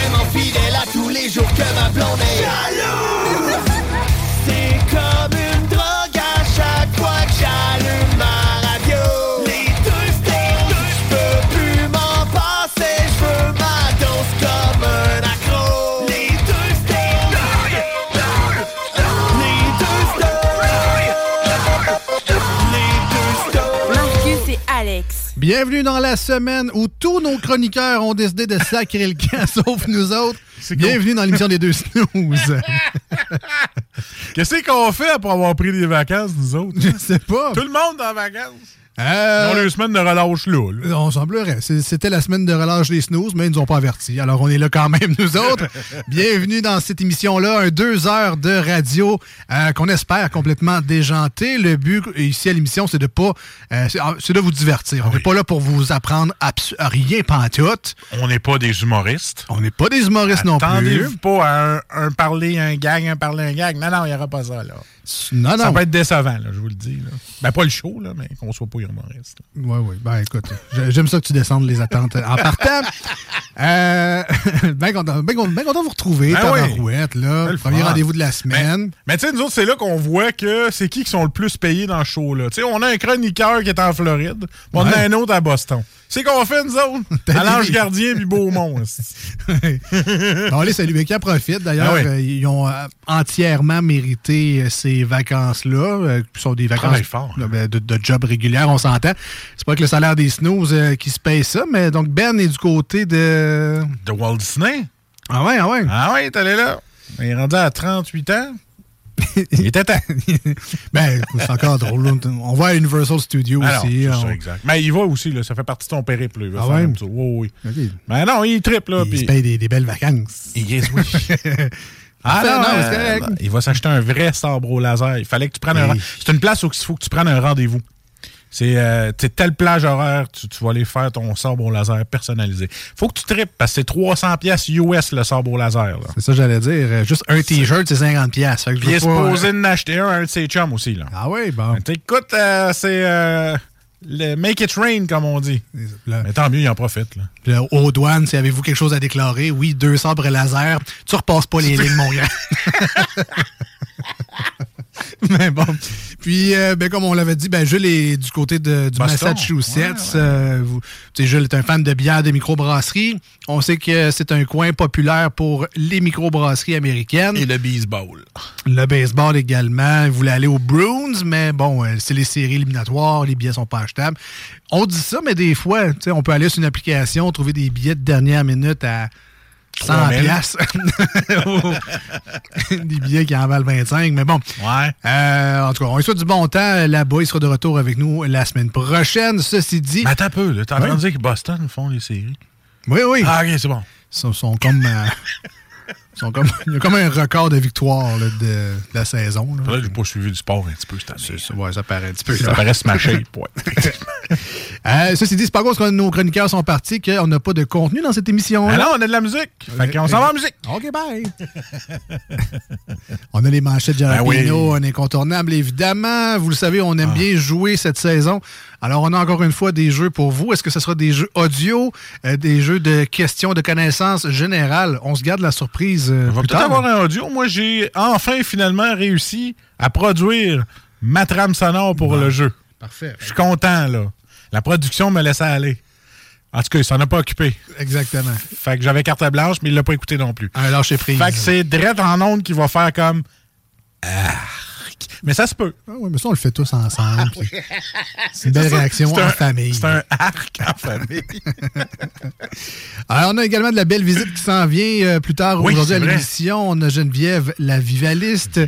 Tellement fidèle à tous les jours que ma blonde est jalouse. C'est comme Bienvenue dans la semaine où tous nos chroniqueurs ont décidé de sacrer le camp, sauf nous autres. Bienvenue dans l'émission des deux snooze. Qu'est-ce qu'on fait après avoir pris des vacances, nous autres? Je sais pas. Tout le monde en vacances. Euh, Ils ont les semaines de relâche là. là. On semblerait. C'était la semaine de relâche des snooze, mais ils nous ont pas avertis. Alors, on est là quand même, nous autres. Bienvenue dans cette émission-là, un deux heures de radio euh, qu'on espère complètement déjanté. Le but ici à l'émission, c'est de pas, euh, c'est ah, c'est de vous divertir. On n'est pas là pour vous apprendre abs- rien pantoute. On n'est pas des humoristes. On n'est pas des humoristes non plus. Attendez-vous pas à un, un parler, un gag, un parler, un gag. Non, non, il n'y aura pas ça, là. Non, Ça peut être décevant, là, je vous le dis. Là. Ben, pas le show, là, mais qu'on soit pas humoriste. Oui, oui. Ben, écoute, j'ai- j'aime ça que tu descendes les attentes en partant. Euh, ben content, ben, ben content de vous retrouver, Ben oui. tabarouette, là. Le Premier rendez-vous de la semaine. Mais tu sais, nous autres, c'est là qu'on voit que c'est qui qui sont le plus payés dans le show. Là. Tu sais, on a un chroniqueur qui est en Floride, on Ouais. a un autre à Boston. C'est qu'on fait, nous autres? à l'Ange Gardien puis Beaumont. Salut, mais qui en profite? D'ailleurs, Ah oui. euh, ils ont euh, entièrement mérité euh, ces vacances-là, qui sont des vacances fort. euh, ben, de, de job régulière, on s'entend. C'est pas que le salaire des snooze qui se paye ça, mais donc Ben est du côté de... De Walt Disney? Ah ouais, ah ouais. Ah ouais, t'es allé là. Il est rendu à 38 ans. Il était temps. ben, c'est encore drôle. On va à Universal Studios Ah aussi. c'est on- ça, exact. Mais il va aussi, là, ça fait partie de ton périple. là. Il Ah ouais? Oui. Mais non, il triple, là. Il se paye des, des belles vacances. Yes, oui. Ah non, non, euh, correct. il va s'acheter un vrai sabre au laser. Il fallait que tu prennes un. C'est une place où il faut que tu prennes un rendez-vous. C'est euh, sais, telle plage horaire, tu, tu vas aller faire ton sabre au laser personnalisé. Faut que tu tripes parce que c'est 300 pièces US le sabre au laser. C'est ça que j'allais dire. Euh, Juste un T-shirt, c'est 50 pièces. Puis il est supposé en acheter un à un de ses chums aussi. Là. Ah oui, bon. Mais Écoute, euh, c'est euh, le make it rain, comme on dit. Mais tant mieux, il en profite. Là. là, aux douanes, si avez-vous quelque chose à déclarer, oui, deux sabres laser, tu repasses pas les lignes, mon gars. Mais bon. Puis, euh, ben, comme on l'avait dit, ben, Jules est du côté de, du Boston. Massachusetts. Euh, vous- Jules est un fan de bière de microbrasserie. On sait que c'est un coin populaire pour les microbrasseries américaines. Et le baseball. Le baseball également. Il voulait aller aux Bruins, mais bon, euh, c'est les séries éliminatoires, les billets sont pas achetables. On dit ça, mais des fois, tu sais, on peut aller sur une application, trouver des billets de dernière minute à 100 3000. piastres. des billets qui en valent 25, mais bon. Ouais. Euh, en tout cas, on lui souhaite du bon temps là-bas. Il sera de retour avec nous la semaine prochaine. Ceci dit... Mais attends un peu, là. T'as Ouais. entendu dire que Boston font les séries? Oui, oui. Ah, ok, c'est bon. Ils sont, sont comme... euh, sont comme, il y a comme un record de victoire là, de, de la saison. là. Là, j'ai pas suivi du sport un petit peu cette année. Ça, ouais, ça paraît un petit peu. Ça paraît ouais. Euh, ceci dit, c'est pas cause que nos chroniqueurs sont partis qu'on n'a pas de contenu dans cette émission. Ah non, on a de la musique. Fait qu'on s'en va en musique. OK, bye. on a les manchettes de Jalapeno, Ben oui. un incontournable, évidemment. Vous le savez, on aime bien jouer cette saison. Alors, on a encore une fois des jeux pour vous. Est-ce que ce sera des jeux audio, euh, des jeux de questions, de connaissances générales? On se garde la surprise euh, On va peut-être avoir un audio. Moi, j'ai enfin finalement réussi à produire ma trame sonore pour le jeu. Parfait. Je suis content, là. La production me laissait aller. En tout cas, il s'en a pas occupé. Exactement. Fait que j'avais carte blanche, mais il l'a pas écouté non plus. Un lâcher prise. Fait que c'est direct en onde qui va faire comme. Arc. Mais ça se peut. Ah oui, mais ça, on le fait tous ensemble. C'est une belle réaction en un- famille. C'est un arc en famille. Alors, on a également de la belle visite qui s'en vient euh, plus tard Oui, aujourd'hui à l'émission. On a Geneviève, la vivaliste,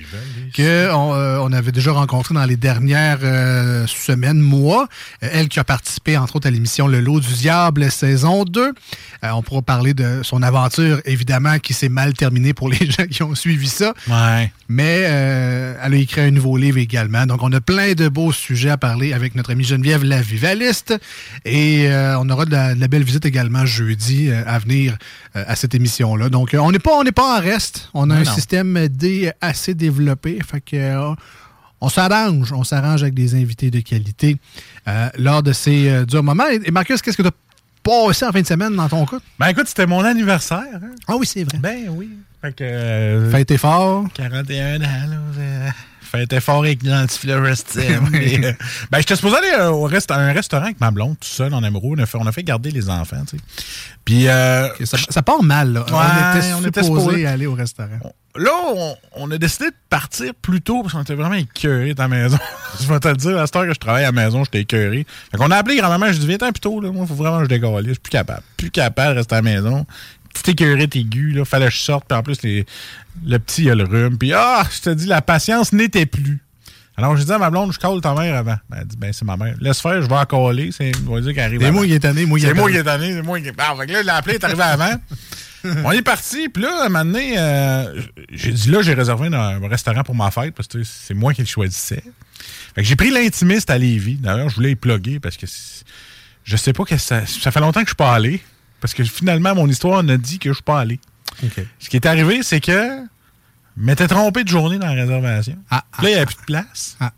que on, euh, on avait déjà rencontrée dans les dernières euh, semaines, mois. Euh, elle qui a participé, entre autres, à l'émission Le Lot du Diable, saison 2. Euh, on pourra parler de son aventure, évidemment, qui s'est mal terminée pour les gens qui ont suivi ça. Ouais. Mais euh, elle a écrit un nouveau livre également. Donc, on a plein de beaux sujets à parler avec notre amie Geneviève la Vivaliste. Et euh, on aura de la, de la belle visite également jeudi euh, à venir euh, à cette émission-là. Donc, on n'est pas, on n'est pas en reste. On a Non, un non. système D assez développé. Fait que... on s'arrange, on s'arrange avec des invités de qualité euh, lors de ces euh, durs moments. Et, et Marcus, qu'est-ce que tu as passé en fin de semaine dans ton cas? Ben écoute, c'était mon anniversaire. hein. Ah oui, c'est vrai. Ben oui. Fait que. euh, Fête fort. 41 ans, là. Fait fort avec l'antifluorescent. Mais, euh, ben, j'étais supposé aller euh, au rest- à un restaurant avec ma blonde, tout seul, en amoureux. On a fait, on a fait garder les enfants, tu sais. Puis, euh, Ça, ça part mal, là. Ouais, on était supposé aller au restaurant. là, on, on a décidé de partir plus tôt parce qu'on était vraiment écœurés à la maison. je vais te le dire, à cette heure que je travaille à la maison, j'étais écœuré. Fait qu'on a appelé grand-maman, je dis, viens plus tôt, là. Moi, faut vraiment que je dégalle. Je suis plus capable. Plus capable de rester à la maison. Petite écœurite aiguë, là. Fallait que je sorte. Puis en plus, les, le petit, il a le rhume. Puis, ah, je te dis, la patience n'était plus. Alors, j'ai dit à ma blonde, je colle ta mère avant. Ben, elle dit, ben, c'est ma mère. Laisse faire, je vais en coller. C'est, va dire qu'elle arrive C'est moi qui est tanné, moi qui est moi qui tanné. est tanné, c'est moi qui est. Ah, fait que là, il l'a appelé, il est arrivé avant. On est parti, puis là, à un moment donné, euh, j'ai dit là, j'ai réservé un restaurant pour ma fête parce que c'est moi qui le choisissais. Fait que j'ai pris l'intimiste à Lévis. D'ailleurs, je voulais y plugger parce que je sais pas que ça. Ça fait longtemps que je suis pas allé. Parce que finalement, mon histoire en a dit que je suis pas allé. Ce qui est arrivé, c'est que je m'étais trompé de journée dans la réservation. Ah, Puis là, il n'y avait plus de place. Ah,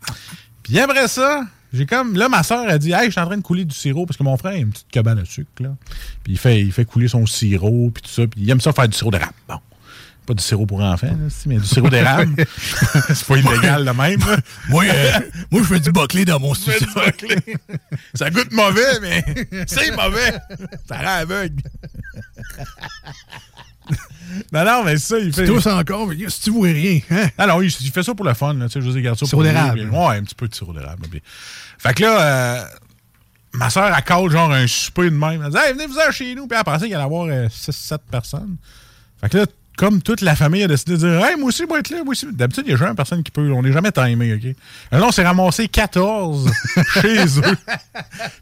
Puis après ça, j'ai comme. Là, ma soeur a dit Hey, je suis en train de couler du sirop parce que mon frère a une petite cabane à sucre. Là. Puis il fait, il fait couler son sirop, puis tout ça. Puis il aime ça faire du sirop d'érable. Bon. Pas du sirop pour enfants, là, mais du sirop d'érable. c'est pas illégal de même. Moi, euh, moi, je fais du boclé dans mon studio. Ça goûte mauvais, mais c'est mauvais. Ça rend aveugle. non, non, mais ça, il fait. Tous encore, mais si tu vois rien, hein? Ah non, il, il fait ça pour le fun, là, tu sais, garde ça Sirop d'érable. Ouais, un petit peu de sirop d'érable. Fait que là, euh, ma soeur, elle genre un souper de même. Elle dit, hey, venez vous chez nous. Puis elle pensait qu'il allait avoir 6-7 personnes. Fait que là, comme toute la famille a décidé de dire, hey, moi aussi, je vais être là, moi aussi. D'habitude, il y a jamais personne qui peut. On n'est jamais timé, OK? Alors là, on s'est ramassé 14 chez eux.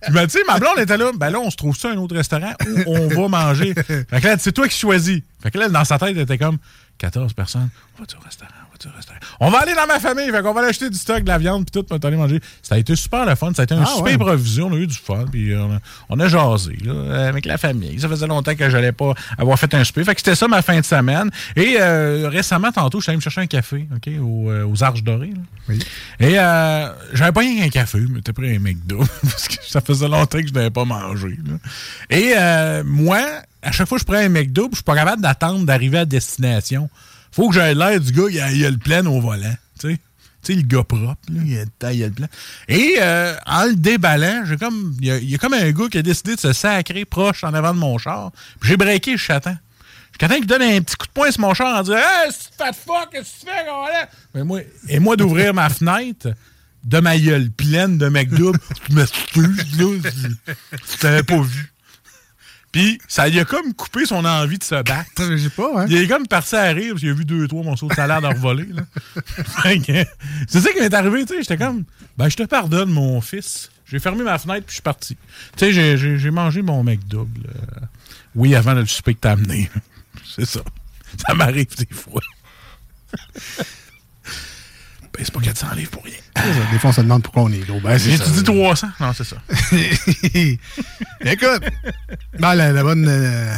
Puis ben, tu sais, ma blonde était là. Ben là, on se trouve ça un autre restaurant où on va manger. Fait que là, c'est toi qui choisis. Fait que là, dans sa tête, elle était comme 14 personnes. On va-tu au restaurant? On restaurant? Va aller dans ma famille. Fait qu'on va aller acheter du stock, de la viande, puis tout, va aller manger. Ça a été super le fun. Ça a été un Ah, super ouais. improvisé. On a eu du fun. Puis on a, on a jasé là, avec la famille. Ça faisait longtemps que j'allais pas avoir fait un souper. Fait que c'était ça ma fin de semaine. Et euh, récemment, tantôt, je suis allé me chercher un café OK, au, euh, aux Arches Dorées. Oui. Et euh, j'avais pas rien qu'un café, mais t'es pris un McDo, parce que ça faisait longtemps que je n'avais pas mangé. là. Et euh, moi, à chaque fois que je prends un McDo, je suis pas capable d'attendre d'arriver à destination. Faut que j'aille l'air du gars, il a, il a le plein au volant, tu sais. Tu le gars propre, là, il a il a le plein. Et euh, en le déballant, j'ai comme, il y, a, il y a comme un gars qui a décidé de se sacrer proche en avant de mon char. J'ai breaké, je t'attends. Je t'attends qu'il donne un petit coup de poing sur mon char en disant Hey, c'est fat fuck, qu'est-ce que tu fais, gars? Mais moi, Et moi d'ouvrir ma fenêtre de ma gueule pleine de McDo, je m'excuse, là, je t'avais pas vu. Puis, ça lui a comme coupé son envie de se battre. J'ai pas, hein? Il est comme parti à rire parce qu'il a vu deux, trois morceaux de salade en voler. C'est ça qui m'est arrivé, tu sais. J'étais comme, ben, je te pardonne, mon fils. J'ai fermé ma fenêtre puis je suis parti. Tu sais, j'ai- mangé mon mec double. euh, oui, avant le souper que t'as amené. C'est ça. Ça m'arrive des fois. C'est pas 400 livres pour rien. Des fois, on se demande pourquoi on est gros. Ben, J'ai dis 300? Non, c'est ça. Écoute, ben, la, la bonne. euh,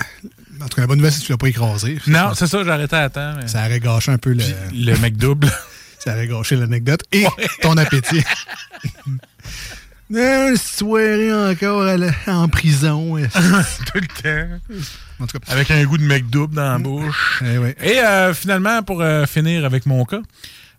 en tout cas, la bonne nouvelle, c'est que tu l'as pas écrasé. Non, c'est ça, arrêté à temps. mais- Ça aurait gâché un peu le. Le mec double. Ça aurait gâché l'anecdote et ton appétit. Une soirée encore à la- en prison. Tout le temps. En tout cas, Avec un goût de mec double dans la bouche. eh ouais. Et euh, finalement, pour euh, finir avec mon cas,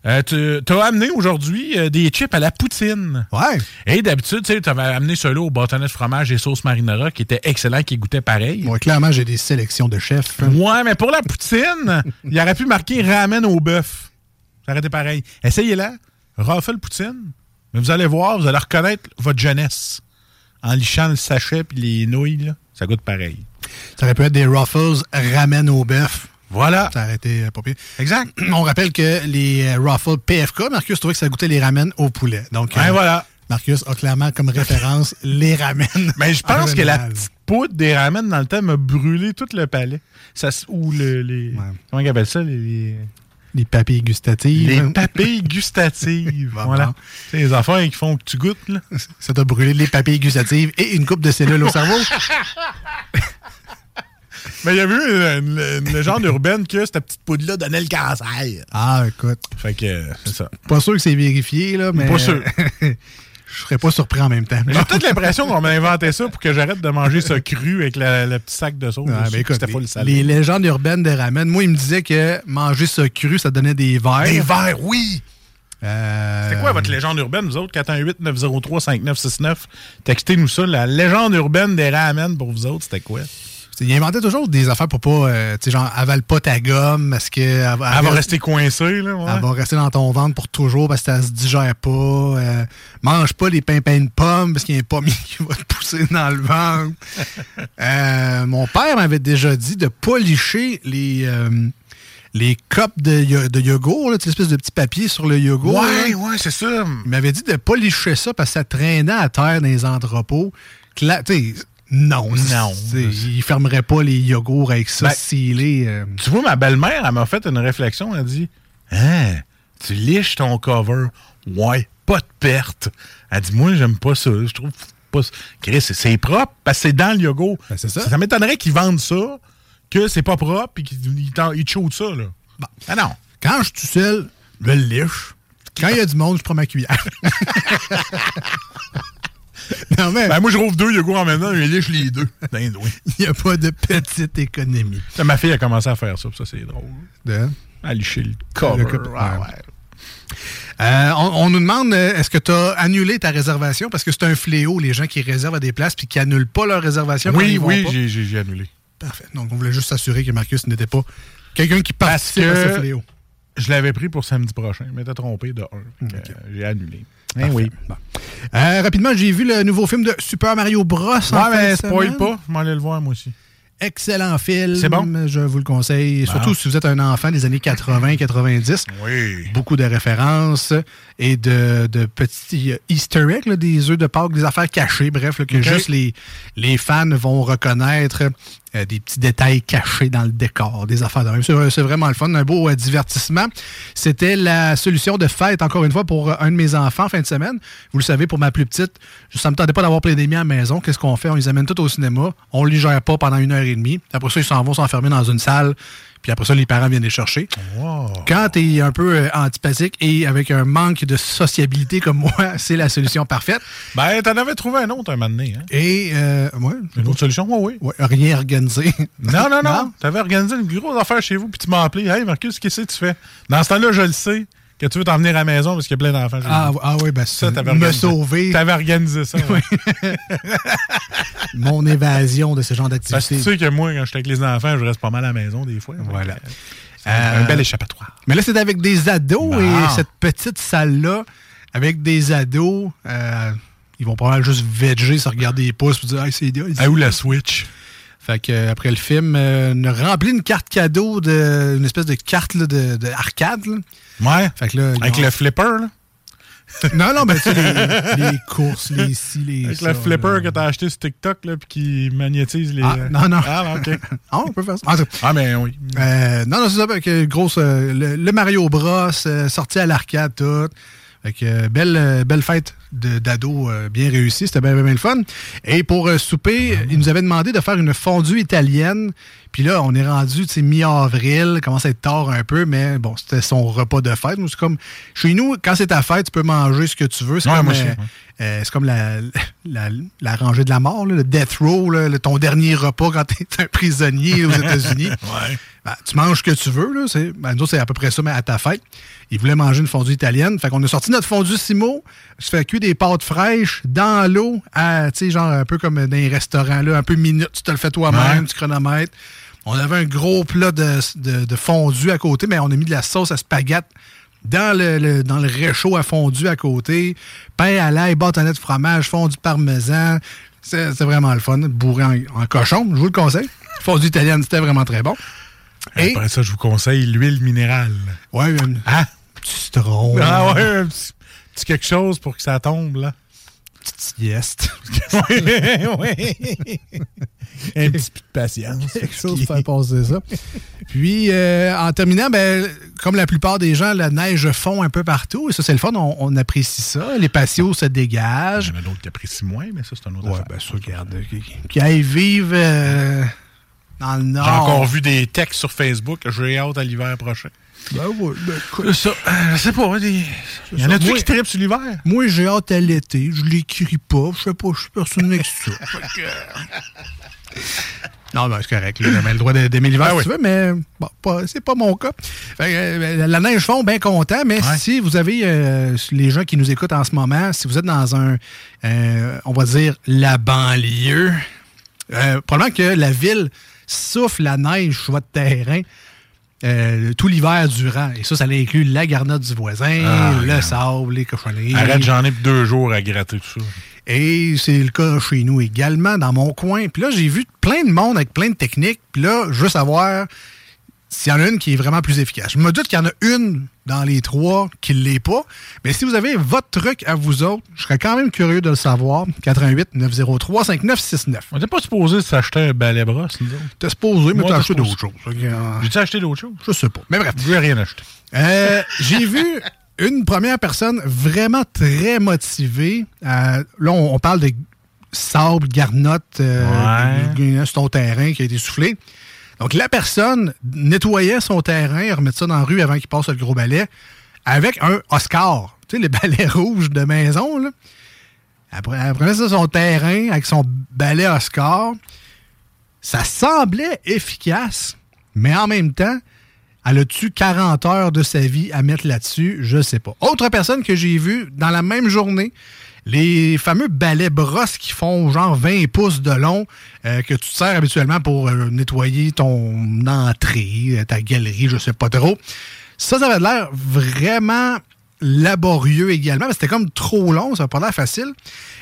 euh, tu as amené aujourd'hui euh, des chips à la poutine. Ouais. Et d'habitude, tu avais amené ceux-là au bâtonnet de fromage et sauce marinara qui était excellent, qui goûtait pareil. Bon, clairement, j'ai des sélections de chefs. Ouais, mais pour la poutine, il aurait pu marquer ramen au bœuf. Ça aurait été pareil. Essayez-la. Raffle poutine. Mais vous allez voir, vous allez reconnaître votre jeunesse. En lichant le sachet puis les nouilles, là, ça goûte pareil. Ça aurait pu être des Ruffles ramen au bœuf. Voilà. Ça aurait été euh, pas pire. Exact. On rappelle que les euh, Ruffles PFK, Marcus trouvait que ça goûtait les ramen au poulet. Donc, euh, voilà. Marcus a clairement comme référence les ramen. Mais je en pense que la petite poudre des ramen dans le temps m'a brûlé tout le palais. Ça, ou le, les. Ouais. Comment ils appellent ça? Les, les, Les papilles gustatives. les papilles gustatives. Bon, voilà. C'est les affaires qui font que tu goûtes, là. Ça t'a brûlé les papilles gustatives et une coupe de cellules au cerveau. Mais il y avait eu une, une- une légende urbaine que cette petite poudre-là donnait le cancer. Ah, écoute. Fait que, c'est ça. Pas sûr que c'est vérifié, là, mais. Pas sûr. Je serais pas surpris en même temps. J'ai peut-être l'impression qu'on m'a inventé ça pour que j'arrête de manger ça cru avec le petit sac de sauce. Ah, ben écoute, C'était pas le les, les légendes urbaines de ramen, moi, il me disait que manger ça cru, ça donnait des verres. Des verres, oui! Euh, C'était quoi votre légende urbaine, vous autres? 418-903-5969. Textez-nous ça. La légende urbaine des ramen pour vous autres, c'était quoi? Il inventait toujours des affaires pour pas, euh, tu sais, genre, avale pas ta gomme parce que. Elle, Elle va rester coincée, là. ouais. Elle va rester dans ton ventre pour toujours parce que ça se digère pas. Euh, mange pas les pimpins de pommes parce qu'il y a un pommier qui va te pousser dans le ventre. Euh, mon père m'avait déjà dit de pas licher les, les copes de, de yogourt, là, tu sais, l'espèce de petit papier sur le yogourt. Ouais, là. ouais, c'est ça. Il m'avait dit de pas licher ça parce que ça traînait à terre dans les entrepôts. Non. Non. Il fermerait pas les yogourts avec ça Ben, scellé. euh. Tu vois, ma belle-mère, elle m'a fait une réflexion. Elle a dit Hein, tu liches ton cover? Ouais, pas de perte. Elle dit Moi, j'aime pas ça. Je trouve pas ça. Chris, c'est- propre parce que c'est dans le yogourt. Ben, ça. Ça m'étonnerait qu'ils vendent ça, que c'est pas propre et qu'ils te chautent ça. Là. Ah non. Quand je suis tout seul, je le liche. Quand il y a du monde, je prends ma cuillère. non, mais Ben, moi, je rouvre deux yogourts en même temps, je liche les deux. Oui. il n'y a pas de petite économie. Ça, Ma fille a commencé à faire ça, ça, c'est drôle. De- À licher le cover. Le Ah, ouais. Euh, on, on nous demande euh, est-ce que tu as annulé ta réservation? Parce que c'est un fléau, les gens qui réservent à des places puis qui annulent pas leur réservation. Oui, oui, j'ai- annulé. Parfait. Donc, on voulait juste s'assurer que Marcus n'était pas quelqu'un qui Parce participe à ce fléau. Je l'avais pris pour samedi prochain, mais t'as trompé de un. Que, euh, J'ai annulé. Eh oui. Bon. Euh, rapidement, j'ai vu le nouveau film de Super Mario Bros. Ouais, mais spoil pas. Je m'en allais le voir, moi aussi. Excellent film. C'est bon? Je vous le conseille. Surtout si vous êtes un enfant des années 80-90. Oui. Beaucoup de références et de, de petits euh, easter eggs, là, des œufs de Pâques, des affaires cachées, bref, là, que juste les, les fans vont reconnaître. Euh, des petits détails cachés dans le décor, des affaires de même. C'est c'est vraiment le fun, un beau euh, divertissement. C'était la solution de fête, encore une fois, pour euh, un de mes enfants en fin de semaine. Vous le savez, pour ma plus petite, ça me tentait pas d'avoir plein d'amis à la maison. Qu'est-ce qu'on fait? On les amène tous au cinéma. On les gère pas pendant une heure et demie. Après ça, ils s'en vont s'enfermer dans une salle. Puis après ça, les parents viennent les chercher. Wow. Quand tu es un peu euh, antipathique et avec un manque de sociabilité comme moi, c'est la solution parfaite. Ben, t'en avais trouvé un autre un moment donné, hein? Et, euh, ouais, Une autre solution? Oui, oui. ouais, rien organisé. Non, non, non. Non? T'avais organisé une grosse affaire chez vous, puis tu m'as appelé. Hey, Marcus, qu'est-ce que tu fais? Dans ce temps-là, je le sais que tu veux t'en venir à la maison parce qu'il y a plein d'enfants Ah, ah oui, ben Ça, ça, t'avais me organisé. sauver T'avais organisé ça. ouais. mon évasion de ce genre Parce que tu d'activité. sais que moi, quand je suis avec les enfants, je reste pas mal à la maison des fois. Voilà. Donc, euh, un Euh, bel échappatoire. Mais là, c'est avec des ados Bon. et cette petite salle-là, avec des ados, euh, ils vont probablement juste veger, se regarder les pouces, puis dire hey, c'est. Ah, où la Switch? Fait que après le film, euh, on a rempli une carte cadeau, de, une espèce de carte là, de, de arcade. là. Ouais. Fait que là, Avec ont- le flipper, là. Non, non, mais tu sais, les, les courses, les ci, les Avec ça, le flipper là. que t'as acheté sur TikTok, là, puis qui magnétise les. Ah, non, non. Ah, ok. Ah, on peut faire ça. Ah, mais oui. Euh, non, non, c'est ça. Avec, euh, grosse, euh, le, le Mario Bros, euh, sorti à l'arcade, tout. Fait que, euh, belle, euh, belle fête de- d'ado euh, bien réussie. C'était bien, bien, bien le fun. Et pour euh, souper, il nous avait demandé de faire une fondue italienne. Puis là, on est rendu, tu sais, mi-avril, commence à être tard un peu, mais bon, c'était son repas de fête. Nous, c'est comme, chez nous, quand c'est ta fête, tu peux manger ce que tu veux. C'est Ouais, comme, euh, euh, c'est comme la, la, la rangée de la mort, là, le death row, là, le- ton dernier repas quand tu es un prisonnier aux États-Unis. Ouais. Ben, tu manges ce que tu veux. Là, c'est, ben, nous autres, c'est à peu près ça, mais à ta fête. Ils voulaient manger une fondue italienne. Fait qu'on a sorti notre fondue Simo. Je fais cuire des pâtes fraîches dans l'eau, à, tu sais, genre un peu comme dans les restaurants, là, un peu minute. Tu te le fais toi-même, Ouais. tu chronomètres. On avait un gros plat de, de, de fondue à côté, mais on a mis de la sauce à spaghette dans le, le- dans le réchaud à fondu à côté. Pain à l'ail, bâtonnet de fromage, fondu parmesan. C'est, vraiment le fun. Bourré en, en cochon, je vous le conseille. Fondue italienne, c'était vraiment très bon. Et, Après ça, je vous conseille l'huile minérale. ouais, un Ah! petit citron. Ah ouais, un petit, petit quelque chose pour que ça tombe, là. Yes. oui, oui. Un petit peu de patience. quelque chose pour faire passer ça. Puis, euh, en terminant, ben, comme la plupart des gens, la neige fond un peu partout. Et ça, c'est le fun. On, on apprécie ça. Les patios se Il dégagent. y en a d'autres qui apprécient moins, mais ça, c'est un autre Ouais, affaire. ben, ça, regarde. Qui, qui aillent vivre euh, dans le nord. J'ai encore vu des textes sur Facebook. J'ai hâte à l'hiver prochain. Ben, ouais, ben, écoute, Ça, euh, je sais pas. des- Il y en a-tu qui trippent sur l'hiver? Moi, j'ai hâte à l'été. Je l'écris pas. Je sais pas. Je suis personne avec ça. Non, ben, c'est correct. Là, le droit d'aimer l'hiver Ah si tu veux, mais bon, c'est pas mon cas. Euh, la neige fond, bien content, mais Ouais. si vous avez euh, les gens qui nous écoutent en ce moment, si vous êtes dans un, euh, on va dire, la banlieue, euh, probablement que la ville souffle la neige sur votre terrain. euh, tout l'hiver durant. Et ça, ça inclut la garnotte du voisin, Ah, le sable, les cochonneries. Arrête, j'en ai deux jours à gratter tout ça. Et c'est le cas chez nous également, dans mon coin. Puis là, j'ai vu plein de monde avec plein de techniques. Puis là, je veux savoir s'il y en a une qui est vraiment plus efficace. Je me doute qu'il y en a une dans les trois qui ne l'est pas. Mais si vous avez votre truc à vous autres, je serais quand même curieux de le savoir. 88 903 5969. On n'était pas supposé s'acheter un balai brosse, nous autres. T'es supposé, mais t'as acheté d'autres choses. J'ai-tu acheté d'autres choses? Je sais pas. Mais bref. Je n'ai rien acheté. Euh, j'ai vu une première personne vraiment très motivée. Euh, là, on, on parle de sable, garnotte euh, Ouais. sur ton terrain qui a été soufflé. Donc, la personne nettoyait son terrain, remettait ça dans la rue avant qu'il passe le gros balai, avec un Oscar. Tu sais, les balais rouges de maison, là. Après, elle prenait ça sur son terrain avec son balai Oscar. Ça semblait efficace, mais en même temps, elle a-tu 40 heures de sa vie à mettre là-dessus? Je sais pas. Autre personne que j'ai vue dans la même journée, les fameux balais brosses qui font genre 20 pouces de long, euh, que tu te sers habituellement pour euh, nettoyer ton entrée, ta galerie, je sais pas trop. Ça, ça avait l'air vraiment laborieux également, mais c'était comme trop long, ça n'a pas l'air facile.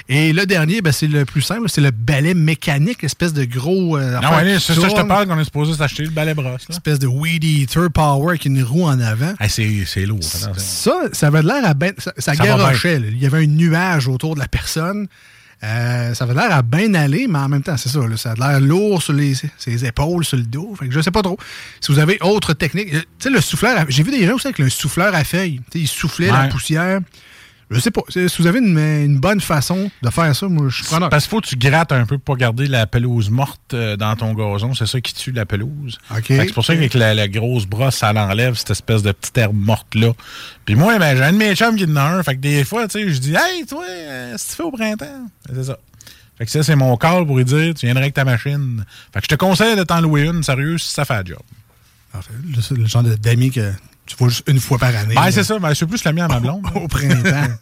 Et le dernier, ben, c'est le plus simple, c'est le balai mécanique, espèce de gros... euh, Non, qui c'est ça, je te parle qu'on est supposé s'acheter le balai brosse. Là. espèce de weed eater power avec une roue en avant. Hey, c'est, lourd. Ça, ça avait l'air à ben, ça, ça Ça garochait. Il y avait un nuage autour de la personne. Euh, ça avait l'air à bien aller, mais en même temps, c'est ça. là, ça a l'air lourd sur les, ses épaules, sur le dos. Fait que je sais pas trop. Si vous avez autre technique. euh, Tu sais, le souffleur. à- J'ai vu des gens aussi avec le souffleur à feuilles. Tu sais, ils soufflaient la poussière. Je sais pas. Si vous avez une, une bonne façon de faire ça, moi, je suis preneur. Parce qu'il faut que tu grattes un peu pour garder la pelouse morte euh, dans ton gazon. C'est ça qui tue la pelouse. OK. Fait que C'est pour ça qu'avec la, la grosse brosse, ça l'enlève cette espèce de petite herbe morte-là. Puis moi, ben, j'ai un de mes chums qui en a un. Fait que des fois, tu sais, je dis Hey, toi, euh, si tu fais au printemps, c'est ça. Fait que ça, c'est mon call pour lui dire Tu viendrais avec ta machine. Fait que je te conseille de t'en louer une, sérieux, si ça fait le job. Parfait. Le, c'est le genre d'amis que tu vois juste une fois par année. Ben, c'est ça. Ben, c'est plus la mienne à ma blonde. au printemps.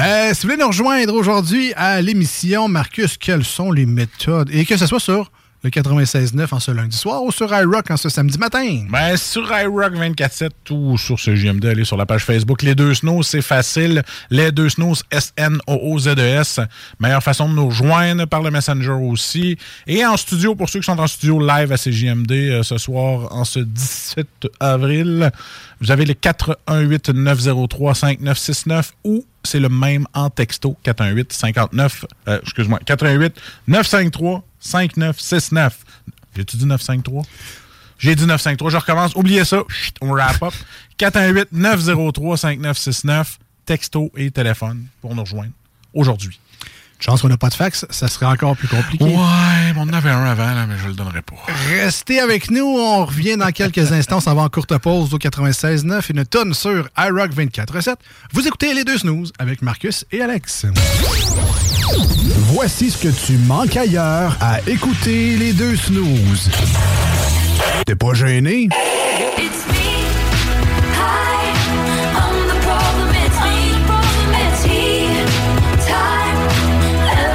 Euh, si vous voulez nous rejoindre aujourd'hui à l'émission, Marcus, quelles sont les méthodes? Et que ce soit sur le 96.9 en ce lundi soir ou sur iRock en ce samedi matin? Ben, sur iRock 24.7 ou sur ce JMD, allez sur la page Facebook. Les deux snows, c'est facile. Les deux snows, S-N-O-O-Z-E-S. E Meilleure façon de nous rejoindre par le Messenger aussi. Et en studio, pour ceux qui sont en studio live à CJMD euh, ce soir, en ce 17 avril, vous avez les 418-903-5969 ou c'est le même en texto 418 59 euh, excuse-moi 418 953 5969 j'ai-tu dit 953 j'ai dit 953 je recommence. Oubliez ça. Chut, on wrap up. 418 903 5969 texto et téléphone pour nous rejoindre aujourd'hui. Chance qu'on n'a pas de fax, ça serait encore plus compliqué. ouais mais on en avait un avant là, mais je le donnerai pas. Restez avec nous, on revient dans quelques instants avant en courte pause au 96.9 une tonne sur iRock 24.7. Vous écoutez les deux snooze avec Marcus et Alex. Voici ce que tu manques ailleurs à écouter les deux snooze. T'es pas gêné? It's me. Hi, I'm the problem. It's me. It's he. Time.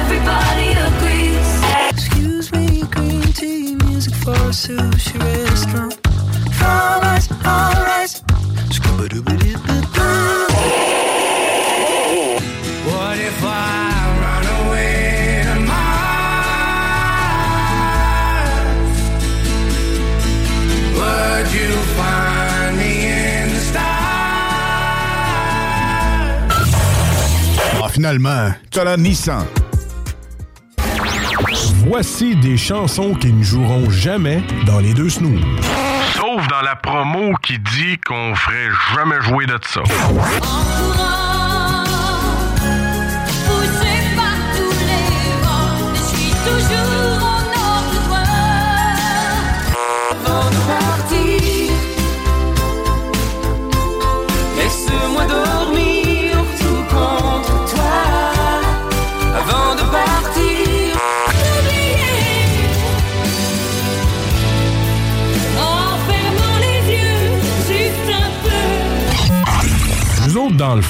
Everybody agrees. Excuse me, green tea, music for a sushi restaurant. All eyes, all eyes. What finalement, tu as la Nissan. Voici des chansons qui ne joueront jamais dans les deux snooze. Sauf dans la promo qui dit qu'on ferait jamais jouer de ça.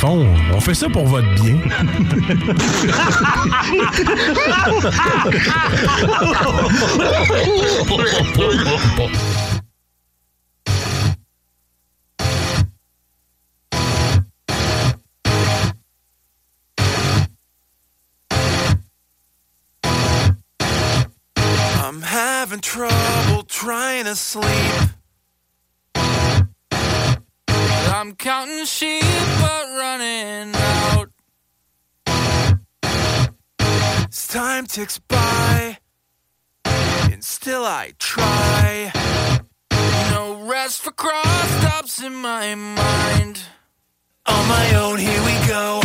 On fait ça pour votre bien. I'm counting sheep but running out. As time ticks by, and still I try. No rest for cross stops in my mind. On my own, here we go.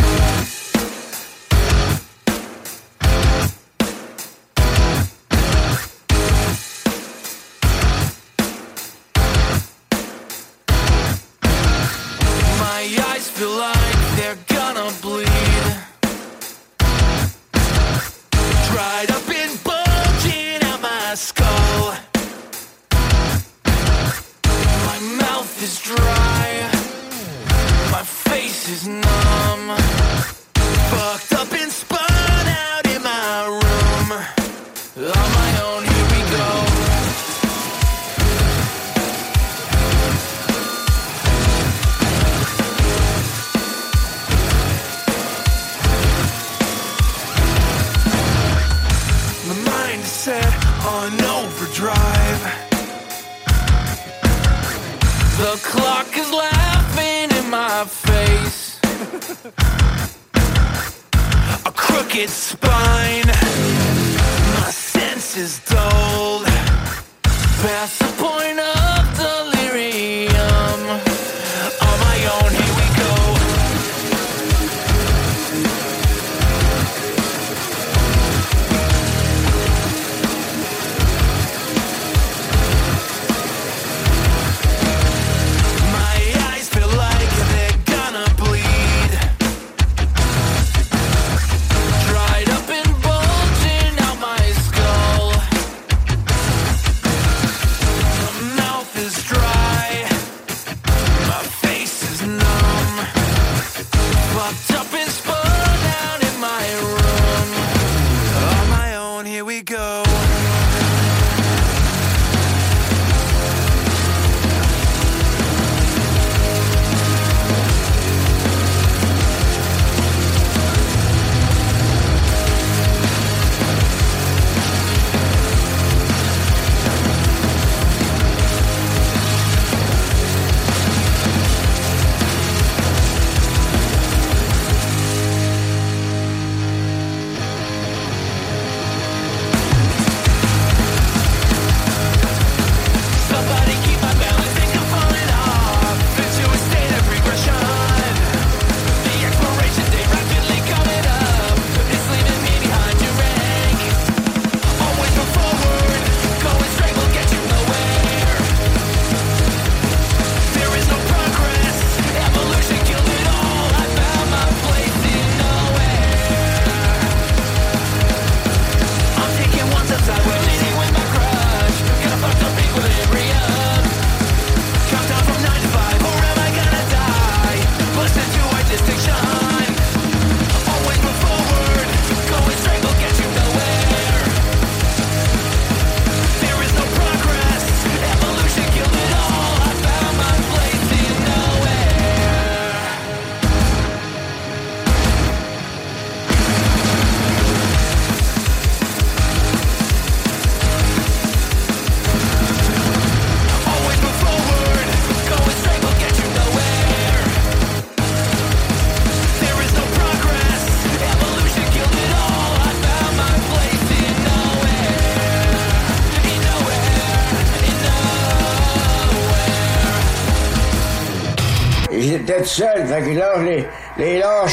Past the point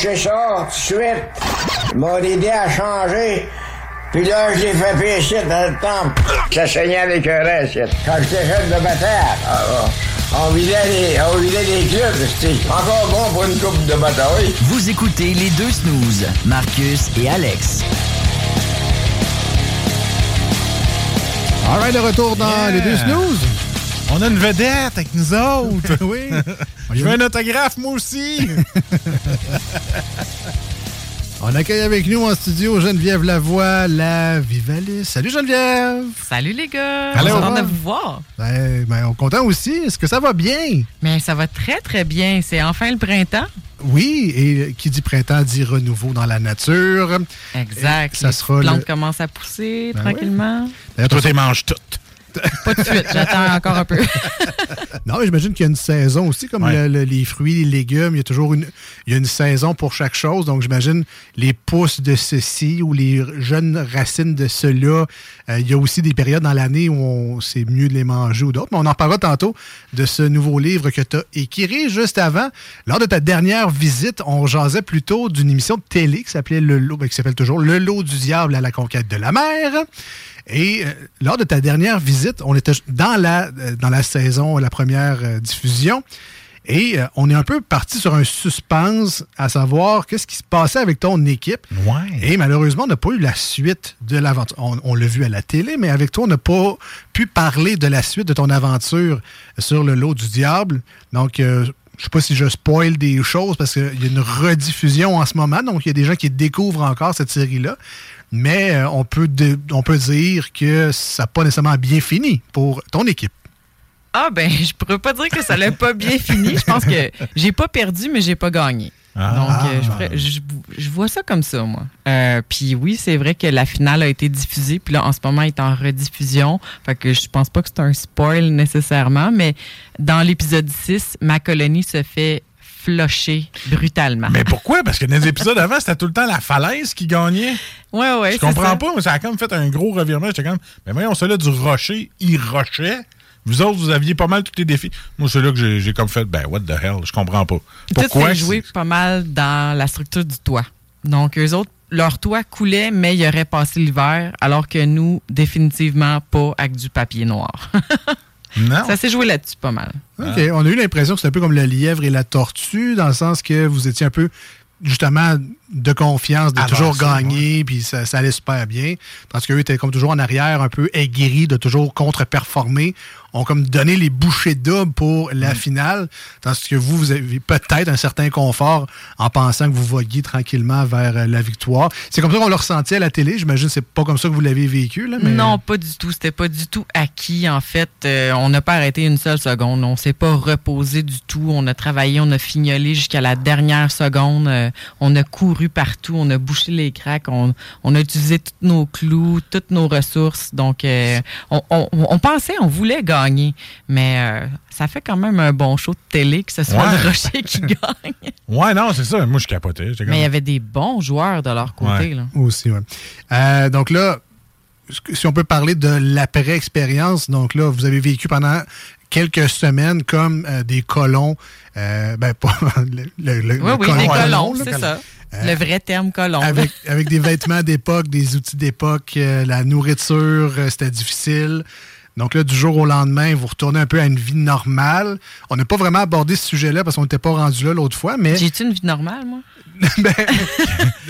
lâché ça tout de suite. Ils m'ont aidé à changer. Puis là, je l'ai fait pécher dans le temple. Ça saignait avec un reste. Quand j'étais jeune de bataille, ah, on vidait les, on vidait les clubs. C'était encore bon pour une coupe de bataille. Vous écoutez les deux snooze, Marcus et Alex. All right, de retour dans Yeah. les deux snooze. On a une vedette avec nous autres. oui. Je veux un autographe, moi aussi. On accueille avec nous en studio Geneviève Lavoie, la Vivalis. Salut Geneviève! Salut les gars! Allô. Content de vous voir. Ben, ben, on est content aussi. Est-ce que ça va bien? Mais ça va très très bien. C'est enfin le printemps. Oui, et qui dit printemps dit renouveau dans la nature. Exact. Et ça Les sera plantes le- commencent à pousser Ben tranquillement. D'ailleurs, Toi, tu manges toutes. Pas de suite, j'attends encore un peu. Non, mais j'imagine qu'il y a une saison aussi, comme Ouais. le- le- les fruits, les légumes. Il y a toujours une, il y a une saison pour chaque chose. Donc, j'imagine les pousses de ceci ou les jeunes racines de cela. Euh, il y a aussi des périodes dans l'année où on- c'est mieux de les manger ou d'autres. Mais on en parlera tantôt de ce nouveau livre que tu as écrit juste avant. Lors de ta dernière visite, on jasait plutôt d'une émission de télé qui s'appelait Le Lot, ben, qui s'appelle toujours Le Lot du diable à la conquête de la mer. Et euh, lors de ta dernière visite, on était dans la, euh, dans la saison, la première euh, diffusion. Et euh, on est un peu parti sur un suspense à savoir qu'est-ce qui se passait avec ton équipe. Ouais. Et malheureusement, on n'a pas eu la suite de l'aventure. On, on l'a vu à la télé, mais avec toi, on n'a pas pu parler de la suite de ton aventure sur le lot du diable. Donc, euh, je sais pas si je spoil des choses parce qu'il y a une rediffusion en ce moment. Donc, il y a des gens qui découvrent encore cette série-là. Mais euh, on, peut de- on peut dire que ça n'a pas nécessairement bien fini pour ton équipe. Ah ben, je pourrais pas dire que ça l'a pas bien fini. Je pense que j'ai pas perdu, mais j'ai pas gagné. Ah. Donc, euh, je, pourrais- je- je vois ça comme ça, moi. Euh, puis oui, c'est vrai que la finale a été diffusée, puis là, en ce moment, elle est en rediffusion. Fait que je pense pas que c'est un spoil nécessairement, mais dans l'épisode 6, ma colonie se fait brutalement. Mais pourquoi? Parce que dans les épisodes avant, c'était tout le temps la falaise qui gagnait. Ouais, ouais, Je comprends ça. pas, mais ça a comme fait un gros revirement. J'étais comme, mais voyons, celui-là du rocher, il rochait. Vous autres, vous aviez pas mal tous les défis. Moi, c'est là que j'ai- comme fait, ben, what the hell, je comprends pas. Tout Pourquoi? s'est joué pas mal dans la structure du toit. Donc, eux autres, leur toit coulait, mais ils auraient passé l'hiver, alors que nous, définitivement pas avec du papier noir. Non. Ça s'est joué là-dessus pas mal. OK. On a eu l'impression que c'était un peu comme le lièvre et la tortue, dans le sens que vous étiez un peu, justement, de confiance, de Avancé, toujours gagner, puis ça, ça allait super bien. Parce qu'eux étaient comme toujours en arrière, un peu aiguerris, de toujours contre-performer. Ont comme donné les bouchées doubles pour la finale. Tandis que vous, vous avez peut-être un certain confort en pensant que vous voguiez tranquillement vers euh, la victoire. C'est comme ça qu'on le ressentit à la télé. J'imagine que c'est pas comme ça que vous l'avez vécu. Là, mais... Non, pas du tout. C'était pas du tout acquis. En fait, Euh, on n'a pas arrêté une seule seconde. On s'est pas reposé du tout. On a travaillé, on a fignolé jusqu'à la dernière seconde. Euh, on a couru partout, on a bouché les cracks, on, on a utilisé tous nos clous, toutes nos ressources. Donc, euh, on, on- on pensait, on voulait gagner, mais euh, ça fait quand même un bon show de télé que ce soit Ouais. le Rocher qui gagne. Ouais, non, c'est ça. Moi, je capotais. Comme- Mais il y avait des bons joueurs de leur côté. Ouais. Là. Aussi, oui. donc là, si on peut parler de l'après-expérience, donc là, vous avez vécu pendant quelques semaines comme euh, des colons, euh, ben pas le, le- le- Oui, oui, colon des colons, c'est ça. Euh, le vrai terme colon. Avec, avec des vêtements d'époque, des outils d'époque, euh, la nourriture, euh, c'était difficile. Donc là, du jour au lendemain, vous retournez un peu à une vie normale. On n'a pas vraiment abordé ce sujet-là parce qu'on n'était pas rendu là l'autre fois, mais... J'ai-tu une vie normale, moi?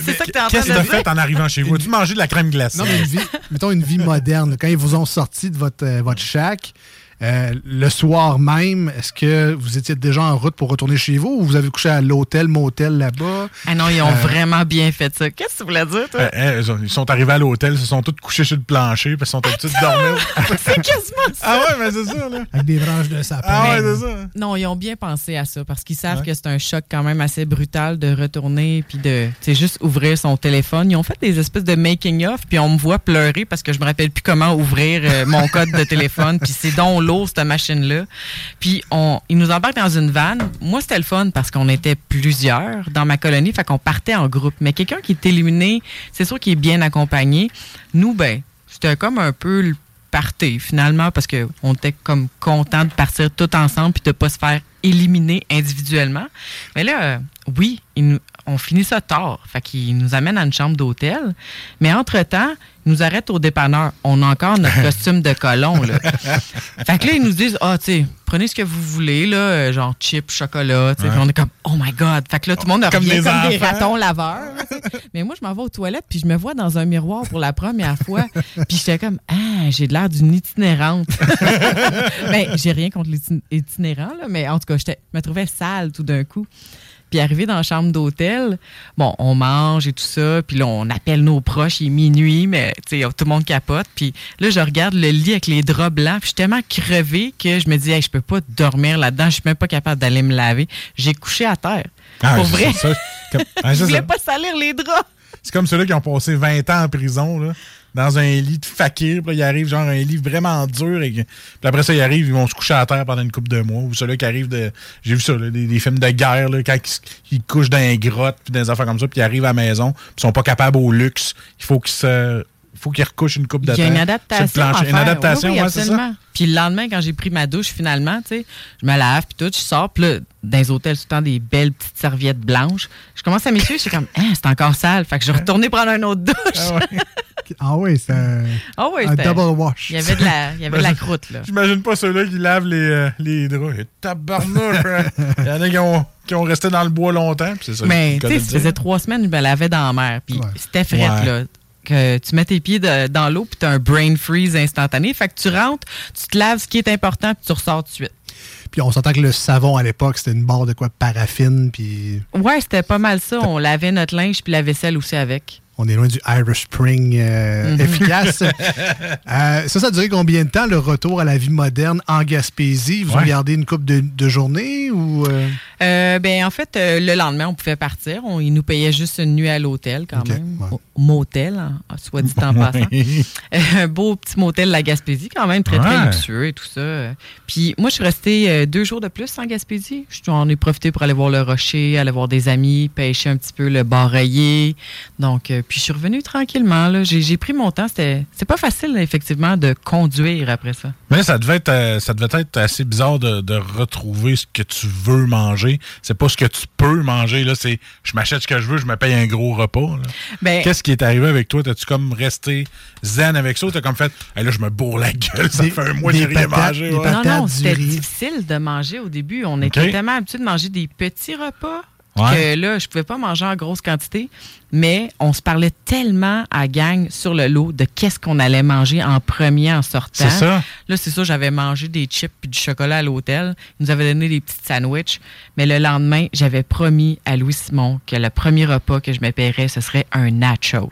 c'est ça que t'es en train Qu'est-ce de que t'as fait en arrivant chez vous? As-tu mangé de la crème glacée? Non, mais une vie, mettons une vie moderne. Quand ils vous ont sorti de votre, euh, votre shack, euh, le soir même, est-ce que vous étiez déjà en route pour retourner chez vous ou vous avez couché à l'hôtel, motel là-bas? Ah non, ils ont Euh, vraiment bien fait ça. Qu'est-ce que tu voulais dire, toi? Euh, euh, ils ont- ils sont arrivés à l'hôtel, ils se sont tous couchés sur le plancher, puis ils sont habitués de dormir. c'est quasiment ça. Ah ouais, mais c'est ça, là. Avec des branches de sapin. Ah ouais, c'est ça. Non, ils ont bien pensé à ça parce qu'ils savent Ouais. que c'est un choc quand même assez brutal de retourner puis de c'est juste ouvrir son téléphone. Ils ont fait des espèces de making of puis on me voit pleurer parce que je me rappelle plus comment ouvrir euh, mon code de téléphone puis c'est donc cette machine là. Puis on ils nous embarquent dans une vanne. Moi c'était le fun parce qu'on était plusieurs dans ma colonie fait qu'on partait en groupe. Mais quelqu'un qui est éliminé, c'est sûr qu'il est bien accompagné. Nous ben, c'était comme un peu le party, finalement, parce qu'on était comme content de partir tout ensemble puis de pas se faire éliminer individuellement. Mais là, euh, oui, il nous- on finit ça tard. Fait qu'il nous amène à une chambre d'hôtel. Mais entre-temps, il nous arrête au dépanneur. On a encore notre costume de colon, là. Fait que là, ils nous disent, ah, tu sais, prenez ce que vous voulez, là, euh, genre chips, chocolat, tu sais. Ouais. Puis on est comme, oh my God. Fait que là, tout le monde Comme revient des comme des ratons laveurs. Mais moi, je m'en vais aux toilettes, puis je me vois dans un miroir pour la première fois. Puis j'étais comme, ah, j'ai l'air d'une itinérante. ben, j'ai rien contre les itin- itinérants, là, mais en tout cas, je me trouvais sale tout d'un coup. Puis arrivé dans la chambre d'hôtel, bon, on mange et tout ça, puis là, on appelle nos proches, il est minuit, mais tu sais, tout le monde capote. Puis là, je regarde le lit avec les draps blancs, puis je suis tellement crevée que je me dis, hey, je peux pas dormir là-dedans, je suis même pas capable d'aller me laver. J'ai couché à terre. Ah, Pour vrai. ça. Comme- ah, je voulais ça- pas salir les draps. C'est comme ceux-là qui ont passé 20 ans en prison, là, dans un lit de fakir. Puis là, ils arrivent genre un lit vraiment dur. Et, puis après ça, ils arrivent, ils vont se coucher à terre pendant une couple de mois. Ou ceux-là qui arrivent de. J'ai vu ça, là, des, films de guerre, là, quand ils, couchent dans les grottes, puis des affaires comme ça, puis ils arrivent à la maison, puis ils sont pas capables au luxe. Il faut qu'ils se. Il faut qu'ils recouchent une coupe de Il y a une adaptation. à Une faire. adaptation, oui, oui, ouais, c'est ça. absolument. Puis le lendemain, quand j'ai pris ma douche, finalement, tu sais, je me lave, puis tout, je sors, puis là, dans les hôtels, tout le temps des belles petites serviettes blanches. Je commence à m'essuyer, je suis comme, ah, c'est encore sale. Fait que je retournée prendre un autre douche. Ah oui, c'est un, Ah oui, un double wash. Il y avait de la, il y avait de la croûte, là. J'imagine pas ceux-là qui lavent les, euh, les draps. Tabarnouche! hein. Il y en a qui ont, qui ont resté dans le bois longtemps. puis c'est ça Mais tu sais, ça faisait trois semaines, je me lavais dans la mer. Puis c'était frais, Ouais. là. Que tu mets tes pieds de- dans l'eau, puis tu as un brain freeze instantané. Fait que tu rentres, tu te laves ce qui est important, puis tu ressors tout de suite. Puis on s'entend que le savon à l'époque, c'était une barre de quoi? Paraffine, puis Ouais, c'était pas mal ça. On lavait notre linge, puis la vaisselle aussi avec. On est loin du Irish Spring euh, Mhm. efficace. Euh, ça, ça a duré combien de temps, le retour à la vie moderne en Gaspésie? Vous Ouais. regardez une coupe de, de journée ou... euh, ben, en fait, le lendemain, on pouvait partir. On, ils nous payaient juste une nuit à l'hôtel, quand même. Au motel, hein, soit dit en passant. Beau petit motel La Gaspésie, quand même, très, très Ouais. luxueux et tout ça. Puis moi, je suis restée deux jours de plus en Gaspésie. J'en ai profité pour aller voir le rocher, aller voir des amis, pêcher un petit peu le barreiller. Donc, puis je suis revenue tranquillement. là. J'ai j'ai pris mon temps. C'était c'est pas facile, effectivement, de conduire après ça. Mais ça devait être, euh, ça devait être assez bizarre de, de retrouver ce que tu veux manger. C'est pas ce que tu peux manger. là. C'est je m'achète ce que je veux, je me paye un gros repas. Ben- Qu'est-ce qui est arrivé avec toi? T'as-tu comme resté zen avec ça ou t'as comme fait Hey, là, je me bourre la gueule, ça Des- fait un mois que j'ai rien mangé. ouais. Non, non, c'était difficile de manger au début. On était tellement habitués de manger des petits repas Ouais. que là, je pouvais pas manger en grosse quantité. Mais on se parlait tellement à gang sur le lot de qu'est-ce qu'on allait manger en premier en sortant. C'est ça. Là, c'est ça, j'avais mangé des chips et du chocolat à l'hôtel. Ils nous avaient donné des petits sandwichs. Mais le lendemain, j'avais promis à Louis Simon que le premier repas que je me paierais, ce serait un nachos.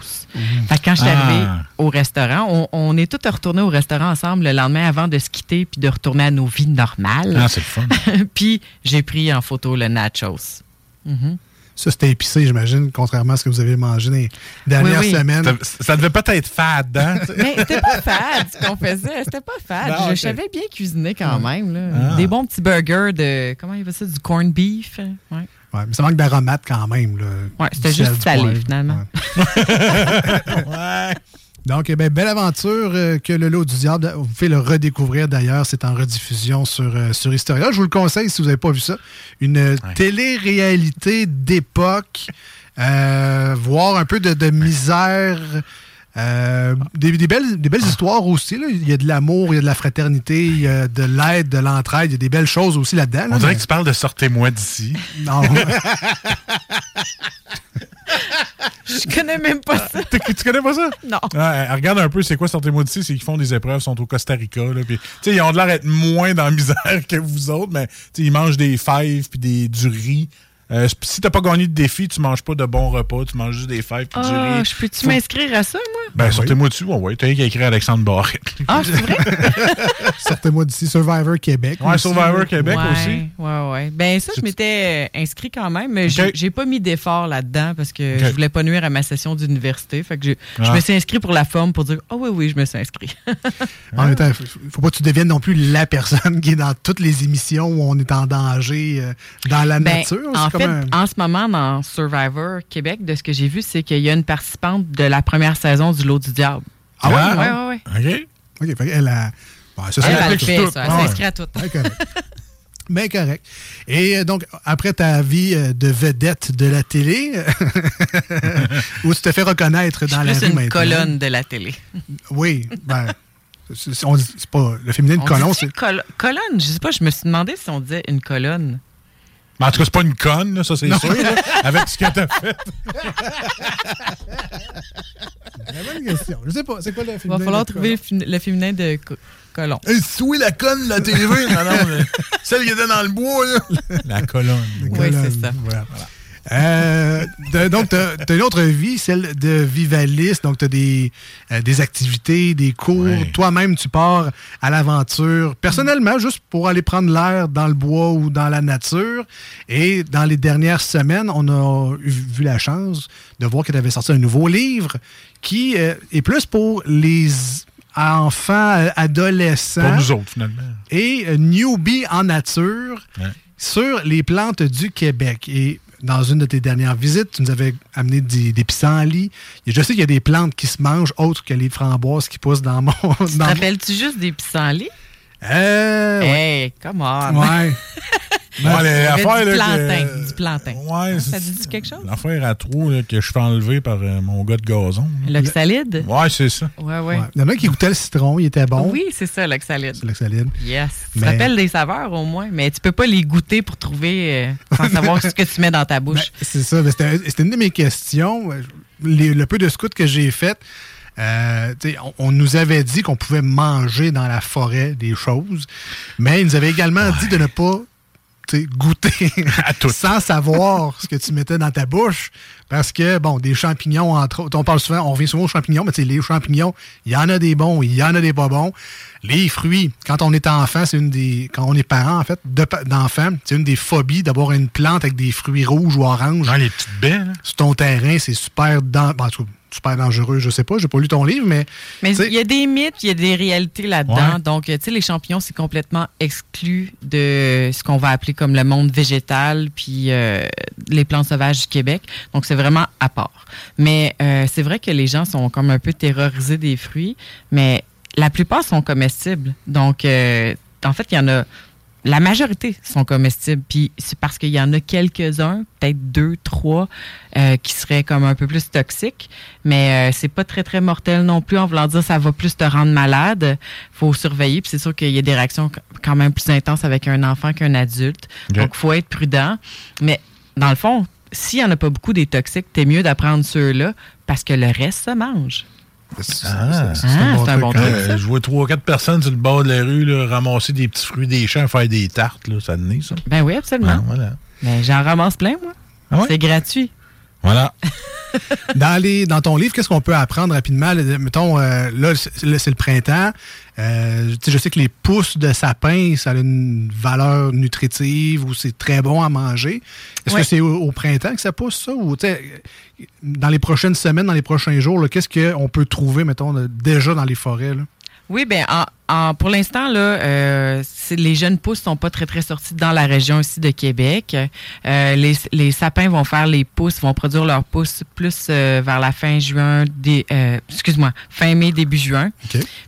Fait que quand je suis Ah. arrivée au restaurant, on, on est tous retournés au restaurant ensemble le lendemain avant de se quitter puis de retourner à nos vies normales. Ah, c'est le fun. puis j'ai pris en photo le nachos. Mhm. Ça, c'était épicé, j'imagine, contrairement à ce que vous avez mangé dans les dernières Oui, oui. semaines. Ça, ça devait pas être fade, hein? Mais c'était pas fade ce qu'on faisait. C'était pas fade. Non, je, savais bien cuisiner quand même. là. Ah. Des bons petits burgers de. Comment il fait ça? Du corned beef. Ouais. Ouais, mais ça manque d'aromate quand même. Là, Ouais, c'était juste salé, finalement. ouais. Donc, eh ben, belle aventure euh, que le lot du diable. Vous pouvez le redécouvrir d'ailleurs. C'est en rediffusion sur, euh, sur Historia. Je vous le conseille si vous n'avez pas vu ça. Une euh, télé-réalité d'époque. Euh, voir un peu de, de misère. Euh, des, des belles, des belles histoires aussi. là. Il y a de l'amour, il y a de la fraternité, il y a de l'aide, de l'entraide. Il y a des belles choses aussi là-dedans. là, On dirait mais- que tu parles de sortez-moi d'ici. Non. Je connais même pas ça. tu connais pas ça? Non. Regarde un peu, c'est quoi Sortez-moi d'ici? C'est qu'ils font des épreuves, ils sont au Costa Rica. Là, puis, tu sais, ils ont de l'air d'être moins dans la misère que vous autres, mais tu sais, ils mangent des fèves puis des, du riz. Euh, si t'as pas gagné de défi, tu manges pas de bons repas, tu manges juste des fèves puis du Ah, riz. je peux-tu Faut- m'inscrire à ça, moi? Ben, sortez-moi dessus, ouais, ouais. T'as rien qu'à écrire Alexandre Barrette. Ah, c'est vrai? Sortez-moi d'ici, Survivor Québec. Ouais, aussi, Survivor. Québec ouais, aussi. Ouais, ouais. Ben, ça, je m'étais euh, inscrit quand même, mais j'ai- Ok. j'ai pas mis d'effort là-dedans parce que Ok. je voulais pas nuire à ma session d'université. Fait que je, je Ah. me suis inscrit pour la forme pour dire, ah oui, oui, je me suis inscrit. En même temps, faut pas que tu deviennes non plus la personne qui est dans toutes les émissions où on est en danger euh, dans la Ben, nature. En fait, un- en ce moment, dans Survivor Québec, de ce que j'ai vu, c'est qu'il y a une participante de la première saison du Lot du Diable. Ah ouais? Ouais, ouais, ouais. OK. OK, fait elle a... bon, ça, Elle, elle le fait, ça. Elle s'inscrit à tout. Ouais, correct. Mais correct. Et euh, donc, après ta vie euh, de vedette de la télé, où tu te fais reconnaître Je suis dans la rue une maintenant. colonne de la télé. Oui, ben, c'est pas le féminin de On colon, dit-tu c'est col- colonne, je sais pas, je me suis demandé si on disait une colonne. Mais en tout cas, c'est pas une conne, là, ça c'est Non. sûr, là, avec ce que t'as fait. une bonne question. Je sais pas, c'est quoi le Il féminin va falloir de trouver le fém- le féminin de co- colon. Oui, la conne de la TV. non, non, mais celle qui était dans le bois, là. La colonne. Oui, c'est ça. Voilà. Euh, de- donc, tu as, une autre vie, celle de vivaliste. Donc, tu as des, euh, des activités, des cours. Toi-même, tu pars à l'aventure personnellement, juste pour aller prendre l'air dans le bois ou dans la nature. Et dans les dernières semaines, on a eu- vu la chance de voir que tu avais sorti un nouveau livre qui euh, est plus pour les enfants, adolescents Pour nous autres, finalement. et Newbie en nature sur les plantes du Québec. Et dans une de tes dernières visites, tu nous avais amené des, des pissenlits. Je sais qu'il y a des plantes qui se mangent autres que les framboises qui poussent dans mon. Te rappelles-tu juste des pissenlits? Euh, ouais. Hey, come on. Ouais. Ouais, l'affaire, du plantain, que- du plantain. Ouais, ça c'est- dit quelque chose? L'affaire à trous là, que je fais enlever par euh, mon gars de gazon. L'oxalide? Ouais, c'est ça. Ouais, ouais. Ouais. Il y en a un qui goûtait le citron, il était bon. Oui, c'est ça, l'oxalide. C'est l'oxalide. Yes. Tu Mais- te rappelles des saveurs au moins, mais tu peux pas les goûter pour trouver, euh, sans savoir ce que tu mets dans ta bouche. C'est ça. mais C'était une de mes questions. Les- le peu de scouts que j'ai fait, euh, on, on nous avait dit qu'on pouvait manger dans la forêt des choses, mais ils nous avaient également dit de ne pas tu sais, goûter sans savoir ce que tu mettais dans ta bouche. Parce que, bon, des champignons, entre autres, on parle souvent, on revient souvent aux champignons, mais les champignons, il y en a des bons, il y en a des pas bons. Les fruits, quand on est enfant, c'est une des. Quand on est parent, en fait, de d'enfant, c'est une des phobies d'avoir une plante avec des fruits rouges ou oranges. les petites baies, Sur ton terrain, c'est super, dan- en tout cas, super dangereux, je sais pas, j'ai pas lu ton livre, mais. Mais il y a des mythes, il y a des réalités là-dedans. Ouais. Donc, tu sais, les champignons, c'est complètement exclu de ce qu'on va appeler comme le monde végétal, puis euh, les plantes sauvages du Québec. Donc, c'est vraiment à part. Mais euh, c'est vrai que les gens sont comme un peu terrorisés des fruits, mais la plupart sont comestibles. Donc, euh, en fait, il y en a. La majorité sont comestibles, puis c'est parce qu'il y en a quelques-uns, peut-être deux, trois, euh, qui seraient comme un peu plus toxiques, mais euh, c'est pas très très mortel non plus. En voulant dire ça va plus te rendre malade, faut surveiller. Puis c'est sûr qu'il y a des réactions quand même plus intenses avec un enfant qu'un adulte, Ok. donc faut être prudent. Mais dans le fond, s'il y en a pas beaucoup des toxiques, t'es mieux d'apprendre ceux-là parce que le reste se mange. Ah, c'est un bon truc, ça. je vois trois, quatre personnes sur le bord de la rue là, ramasser des petits fruits des champs, faire des tartes. Là, ça tenait, ça. Ben oui, absolument. Ah, voilà. Mais j'en ramasse plein, moi. Ah C'est gratuit. Voilà. dans, les, dans ton livre, qu'est-ce qu'on peut apprendre rapidement? Mettons, euh, là, c'est le printemps. Euh, je sais que les pousses de sapin, ça a une valeur nutritive ou c'est très bon à manger. Est-ce Ouais. que c'est au, au printemps que ça pousse, ça? Ou, tu sais, dans les prochaines semaines, dans les prochains jours, qu'est-ce qu'on peut trouver, mettons, déjà dans les forêts? Là? Oui, bien, en, en- pour l'instant, là, euh, les jeunes pousses sont pas très, très sortis dans la région ici de Québec. Euh, les, les sapins vont faire les pousses, vont produire leurs pousses plus euh, vers la fin juin, des, euh, excuse-moi, fin mai, début juin.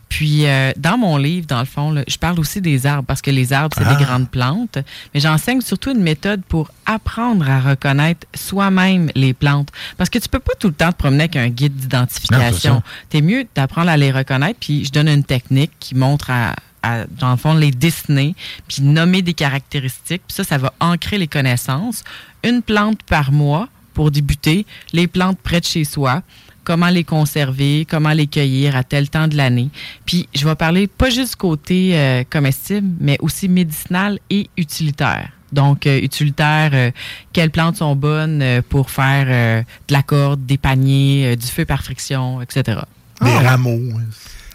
Puis, euh, dans mon livre, dans le fond, là, je parle aussi des arbres parce que les arbres, c'est Ah. des grandes plantes. Mais j'enseigne surtout une méthode pour apprendre à reconnaître soi-même les plantes. Parce que tu peux pas tout le temps te promener avec un guide d'identification. T'es mieux d'apprendre à les reconnaître. Puis, je donne une technique qui montre à, à, dans le fond, les dessiner, puis nommer des caractéristiques. Puis ça, ça va ancrer les connaissances. Une plante par mois pour débuter, les plantes près de chez soi, comment les conserver, comment les cueillir à tel temps de l'année. Puis je vais parler pas juste côté euh, comestible, mais aussi médicinal et utilitaire. Donc, euh, utilitaire, euh, quelles plantes sont bonnes euh, pour faire euh, de la corde, des paniers, euh, du feu par friction, etc. Des rameaux.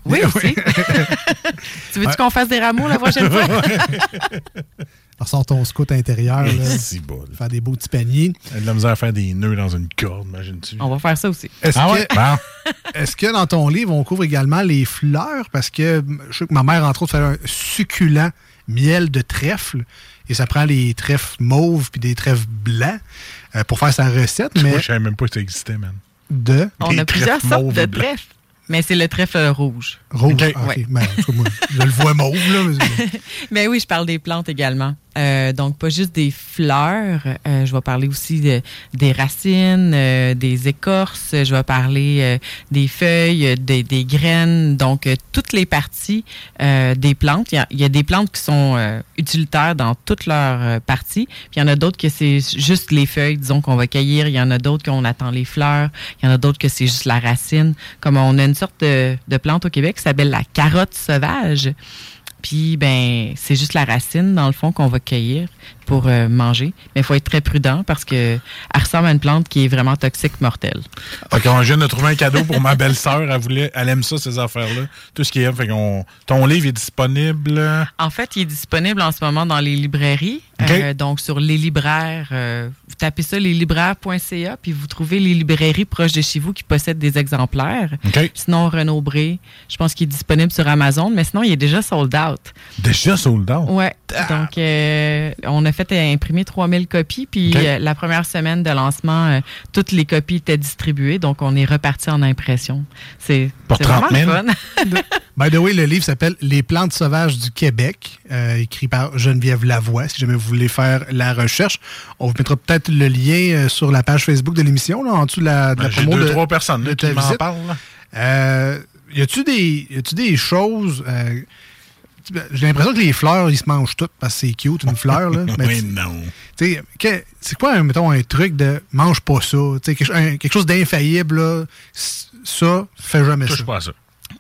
Oui, aussi. tu veux-tu qu'on fasse des rameaux la prochaine fois? Ressort ton scout intérieur, là, bon. faire des beaux petits paniers. Elle a de la misère à faire des nœuds dans une corde, imagine-tu. On va faire ça aussi. Est-ce Ah que, ouais? Bon. est-ce que dans ton livre, on couvre également les fleurs? Parce que je sais que ma mère, entre autres, fait un succulent miel de trèfle. Et ça prend les trèfles mauves puis des trèfles blancs euh, pour faire sa recette. Moi, Mais je savais même pas que ça existait, man. de? On Des a plusieurs sortes de blancs. trèfles. Mais c'est le trèfle rouge. Rouge, Ok. Ouais. Ben, moi, je le vois mauve, là. mais- Mais oui, je parle des plantes également. Euh, donc, pas juste des fleurs. euh, je vais parler aussi de- des racines, euh, des écorces. Je vais parler euh, des feuilles, des, des graines. Donc, euh, toutes les parties euh, des plantes. Il y, a, il y a des plantes qui sont utilitaires dans toutes leurs parties. Puis, il y en a d'autres que c'est juste les feuilles, disons, qu'on va cueillir. Il y en a d'autres qu'on attend les fleurs. Il y en a d'autres que c'est juste la racine. Comme on a une sorte de, de plante au Québec qui s'appelle la carotte sauvage. Puis, ben, c'est juste la racine, dans le fond, qu'on va cueillir pour euh, manger. Mais il faut être très prudent parce que elle ressemble à une plante qui est vraiment toxique, mortelle. Fait qu'on vient de trouver un cadeau pour ma belle-sœur. Elle, voulait, elle aime ça, ces affaires-là. Tout ce qui est. Fait qu'on, ton livre est disponible. En fait, il est disponible en ce moment dans les librairies. Euh, donc, sur les libraires, euh, vous tapez ça, leslibraires.ca, puis vous trouvez les librairies proches de chez vous qui possèdent des exemplaires. Sinon, Renaud Bré, je pense qu'il est disponible sur Amazon, mais sinon, il est déjà sold out. Déjà sold out? Ouais. Donc, euh, on a fait imprimer 3000 copies. Puis, la première semaine de lancement, toutes les copies étaient distribuées. Donc, on est reparti en impression. C'est vraiment 30 000? le fun. By the way, le livre s'appelle Les plantes sauvages du Québec, écrit par Geneviève Lavoie, si jamais vous voulez faire la recherche. On vous mettra peut-être le lien euh, sur la page Facebook de l'émission, là, en dessous de la, de la Ben, j'ai promo deux, de- trois personnes de qui ta visite. parlent. là. Euh, y a-tu des, y a-tu des choses... euh, j'ai l'impression que les fleurs, ils se mangent toutes parce que c'est cute, une fleur. Là. Mais Oui, non. tu sais, que- c'est quoi, un, mettons, un truc de mange pas ça? Quelque, un- quelque chose d'infaillible, là, ça, fais jamais Touche ça. pas à ça.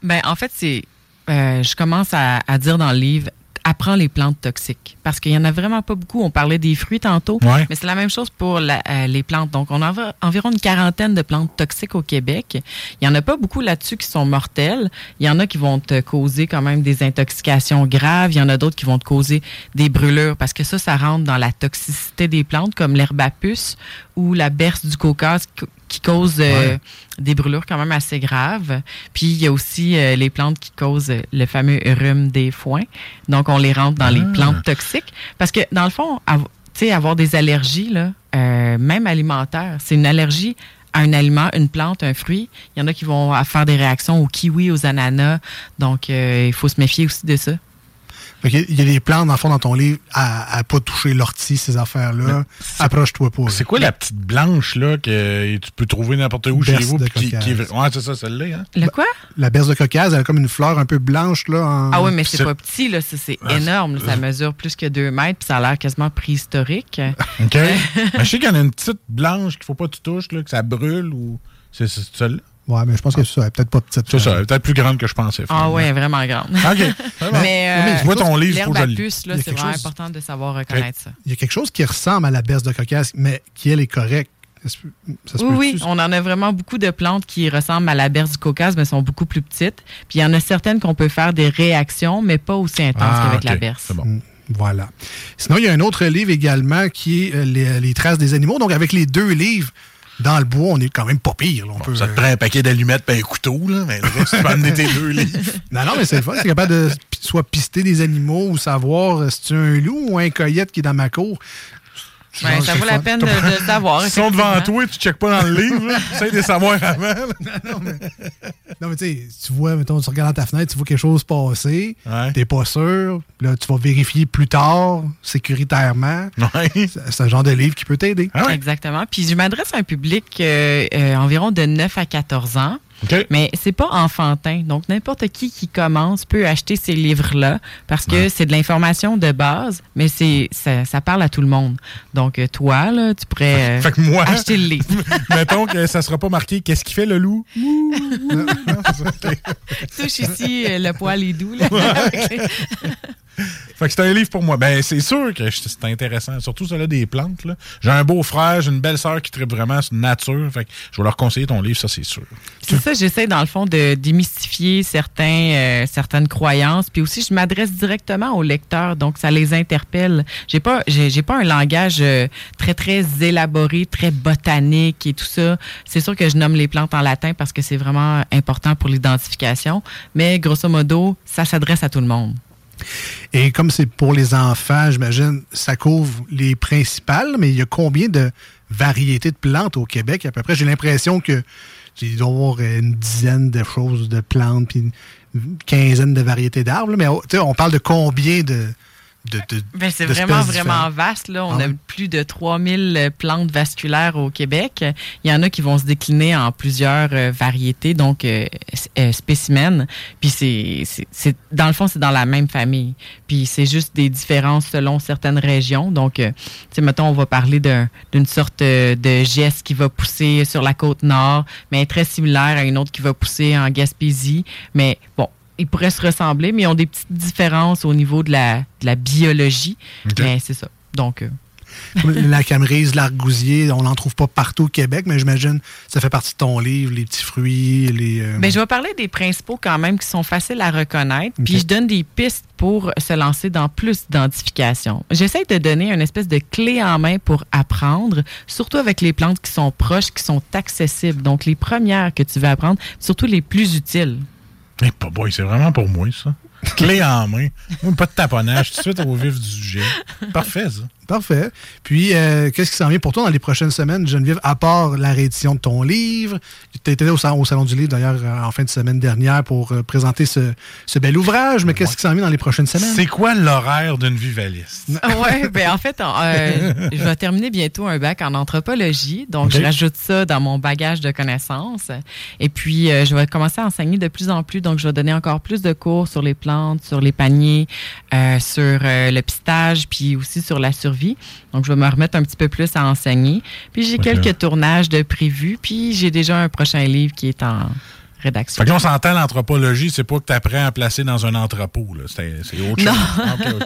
Ben, en fait, c'est. euh, je commence à, à dire dans le livre apprends les plantes toxiques. Parce qu'il y en a vraiment pas beaucoup. On parlait des fruits tantôt, Ouais. mais c'est la même chose pour la- euh, les plantes. Donc, on a env- environ une quarantaine de plantes toxiques au Québec. Il y en a pas beaucoup là-dessus qui sont mortelles. Il y en a qui vont te causer quand même des intoxications graves. Il y en a d'autres qui vont te causer des brûlures parce que ça, ça rentre dans la toxicité des plantes, comme l'herbe à puce ou la berce du Caucase qui- qui cause euh, Ouais. des brûlures quand même assez graves. Puis il y a aussi euh, les plantes qui causent euh, le fameux rhume des foins. Donc on les rentre dans les Ah. plantes toxiques parce que dans le fond, av- tu sais, avoir des allergies là, même alimentaires, c'est une allergie à un aliment, une plante, un fruit. Il y en a qui vont faire des réactions aux kiwis, aux ananas. Donc euh, il faut se méfier aussi de ça. Il y a des plantes, dans le fond, dans ton livre, à, à pas toucher l'ortie, ces affaires-là. Approche-toi pas. C'est quoi la petite blanche là que tu peux trouver n'importe où Berce chez vous? qui, qui est-. Ouais, c'est ça, celle-là. Hein? Le quoi? La berce de Caucase, elle a comme une fleur un peu blanche, là. en- Ah oui, mais c'est pas petit, là. Ça, c'est Ah, énorme. là. Ça c'est- mesure plus que deux mètres, puis ça a l'air quasiment préhistorique. OK. Mais je sais qu'il y en a une petite blanche qu'il faut pas que tu touches, là, que ça brûle ou. C'est c'est celle-là? Ouais, mais je pense que c'est ça. Elle est peut-être pas petite. C'est ça, elle est peut-être plus grande que je pensais. Ah ouais, vraiment grande. OK. C'est bon. Mais, euh, Mais je vois ton livre, à le puce, là, c'est vraiment chose- important de savoir reconnaître ça. Il y a quelque chose qui ressemble à la berce de Caucase, mais qui, elle, est correcte. Ça se Oui, oui, on en a vraiment beaucoup de plantes qui ressemblent à la berce du Caucase, mais sont beaucoup plus petites. Puis il y en a certaines qu'on peut faire des réactions, mais pas aussi intenses Ah, qu'avec la berce. Mm, Voilà. Sinon, il y a un autre livre également qui est euh, les, les traces des animaux. Donc, avec les deux livres, dans le bois, on est quand même pas pire. là. On peut, Ça te prend un paquet d'allumettes et un couteau, là, mais reste, tu peux amener tes deux livres. Non, non, mais c'est le fun. C'est capable de soit pister des animaux ou savoir euh, si c'est un loup ou un coyote qui est dans ma cour. Ouais, pense ça vaut la fun. peine de, de savoir. Ils sont devant toi, tu checkes pas dans le livre. Essaye de les savoir avant. là. Non, mais tu sais, tu vois, mettons, tu regardes dans ta fenêtre, tu vois quelque chose passer, t'es pas sûr, là, tu vas vérifier plus tard, sécuritairement. C'est c'est un genre de livre qui peut t'aider. Exactement. Puis je m'adresse à un public euh, euh, environ de 9 à 14 ans. Mais c'est pas enfantin. Donc, n'importe qui qui commence peut acheter ces livres-là parce que c'est de l'information de base, mais c'est ça, ça parle à tout le monde. Donc, euh, toi, là, tu pourrais euh, Fait que moi, acheter le livre. mettons que ça sera pas marqué qu'est-ce qu'il fait le loup? Touche ici euh, le poil est doux. Là. Fait que c'est un livre pour moi. Ben, c'est sûr que c'est intéressant. Surtout celle-là des plantes. J'ai un beau frère, j'ai une belle sœur qui tripe vraiment sur nature. Fait que je vais leur conseiller ton livre, ça, c'est sûr. C'est ça, j'essaie dans le fond de démystifier certains, euh, certaines croyances, puis aussi je m'adresse directement aux lecteurs, donc ça les interpelle. J'ai pas, j'ai, pas un langage euh, très très élaboré, très botanique et tout ça. C'est sûr que je nomme les plantes en latin parce que c'est vraiment important pour l'identification, mais grosso modo, ça s'adresse à tout le monde. Et comme c'est pour les enfants, j'imagine, ça couvre les principales, mais il y a combien de variétés de plantes au Québec à peu près? J'ai l'impression que Doit y avoir une dizaine de choses, de plantes, puis une quinzaine de variétés d'arbres. Mais oh, on parle de combien de. De, de- Ben, c'est vraiment, vraiment vaste. Là. On Ah a plus de 3000 plantes vasculaires au Québec. Il y en a qui vont se décliner en plusieurs euh, variétés, donc euh, euh, spécimens. Puis c'est, c'est, c'est- dans le fond, c'est dans la même famille. Puis c'est juste des différences selon certaines régions. Donc, euh, tu sais, mettons, on va parler d'un- d'une sorte euh, de geste qui va pousser sur la côte nord, mais très similaire à une autre qui va pousser en Gaspésie. Mais bon, ils pourraient se ressembler, mais ils ont des petites différences au niveau de la, de la biologie. OK. Mais c'est ça. Donc, euh, la camerise, l'argousier, on n'en trouve pas partout au Québec, mais j'imagine ça fait partie de ton livre, les petits fruits, les. euh, ben, je vais parler des principaux quand même qui sont faciles à reconnaître. Puis je donne des pistes pour se lancer dans plus d'identification. J'essaie de donner une espèce de clé en main pour apprendre, surtout avec les plantes qui sont proches, qui sont accessibles. Donc, les premières que tu vas apprendre, surtout les plus utiles. Eh, pas boy, c'est vraiment pour moi, ça. Clé en main. Pas de taponnage, tout de suite au vif du Parfait, ça. Parfait. Puis, euh, qu'est-ce qui s'en vient pour toi dans les prochaines semaines, Geneviève, à part la réédition de ton livre? Tu étais au, salon- au Salon du Livre, d'ailleurs, euh, en fin de semaine dernière pour euh, présenter ce, ce bel ouvrage, mais qu'est-ce qui s'en vient dans les prochaines semaines? C'est quoi l'horaire d'une vivaliste? Oui, ben en fait, euh, je vais terminer bientôt un bac en anthropologie. Donc, OK. je rajoute ça dans mon bagage de connaissances. Et puis, euh, je vais commencer à enseigner de plus en plus. Donc, je vais donner encore plus de cours sur les plantes, sur les paniers, euh, sur euh, le pistage, puis aussi sur la survie. Donc, je vais me remettre un petit peu plus à enseigner. Puis, j'ai quelques tournages de prévus. Puis, j'ai déjà un prochain livre qui est en rédaction. Fait que là, on s'entend l'anthropologie, c'est pas que tu apprends à placer dans un entrepôt. là. C'est c'est autre Non. chose.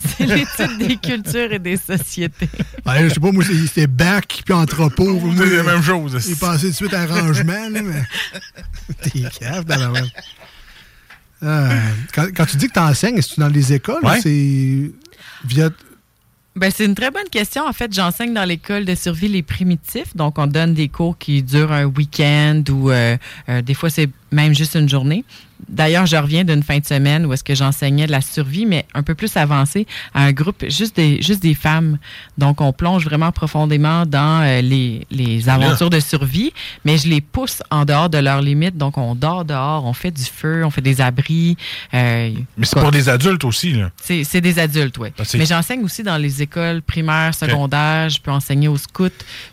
C'est l'étude des cultures et des sociétés. Ouais, je sais pas, moi, c'est- c'était bac puis entrepôt. C'est la même chose. J'ai pensé tout de suite à rangement, là, mais. T'es cave, dans la. Euh, quand, quand tu dis que tu enseignes, est-ce que tu es dans les écoles Ouais. ou c'est Ben, c'est une très bonne question. En fait, j'enseigne dans l'école de survie les primitifs. Donc, on donne des cours qui durent un week-end ou euh, euh, des fois, c'est même juste une journée. D'ailleurs, je reviens d'une fin de semaine où est-ce que j'enseignais de la survie, mais un peu plus avancé à un groupe juste des, juste des femmes. Donc, on plonge vraiment profondément dans euh, les, les aventures de survie, mais je les pousse en dehors de leurs limites. Donc, on dort dehors, on fait du feu, on fait des abris. euh, Mais c'est pour des adultes aussi, là. c'est c'est des adultes, oui. Ah, Mais j'enseigne aussi dans les écoles primaires, secondaires. Je peux enseigner aux scouts.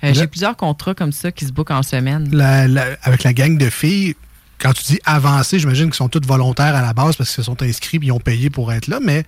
Euh, J'ai plusieurs contrats comme ça qui se bookent en semaine. la- la- avec la gang de filles, quand tu dis avancé, j'imagine qu'ils sont toutes volontaires à la base parce qu'ils se sont inscrits et ils ont payé pour être là, mais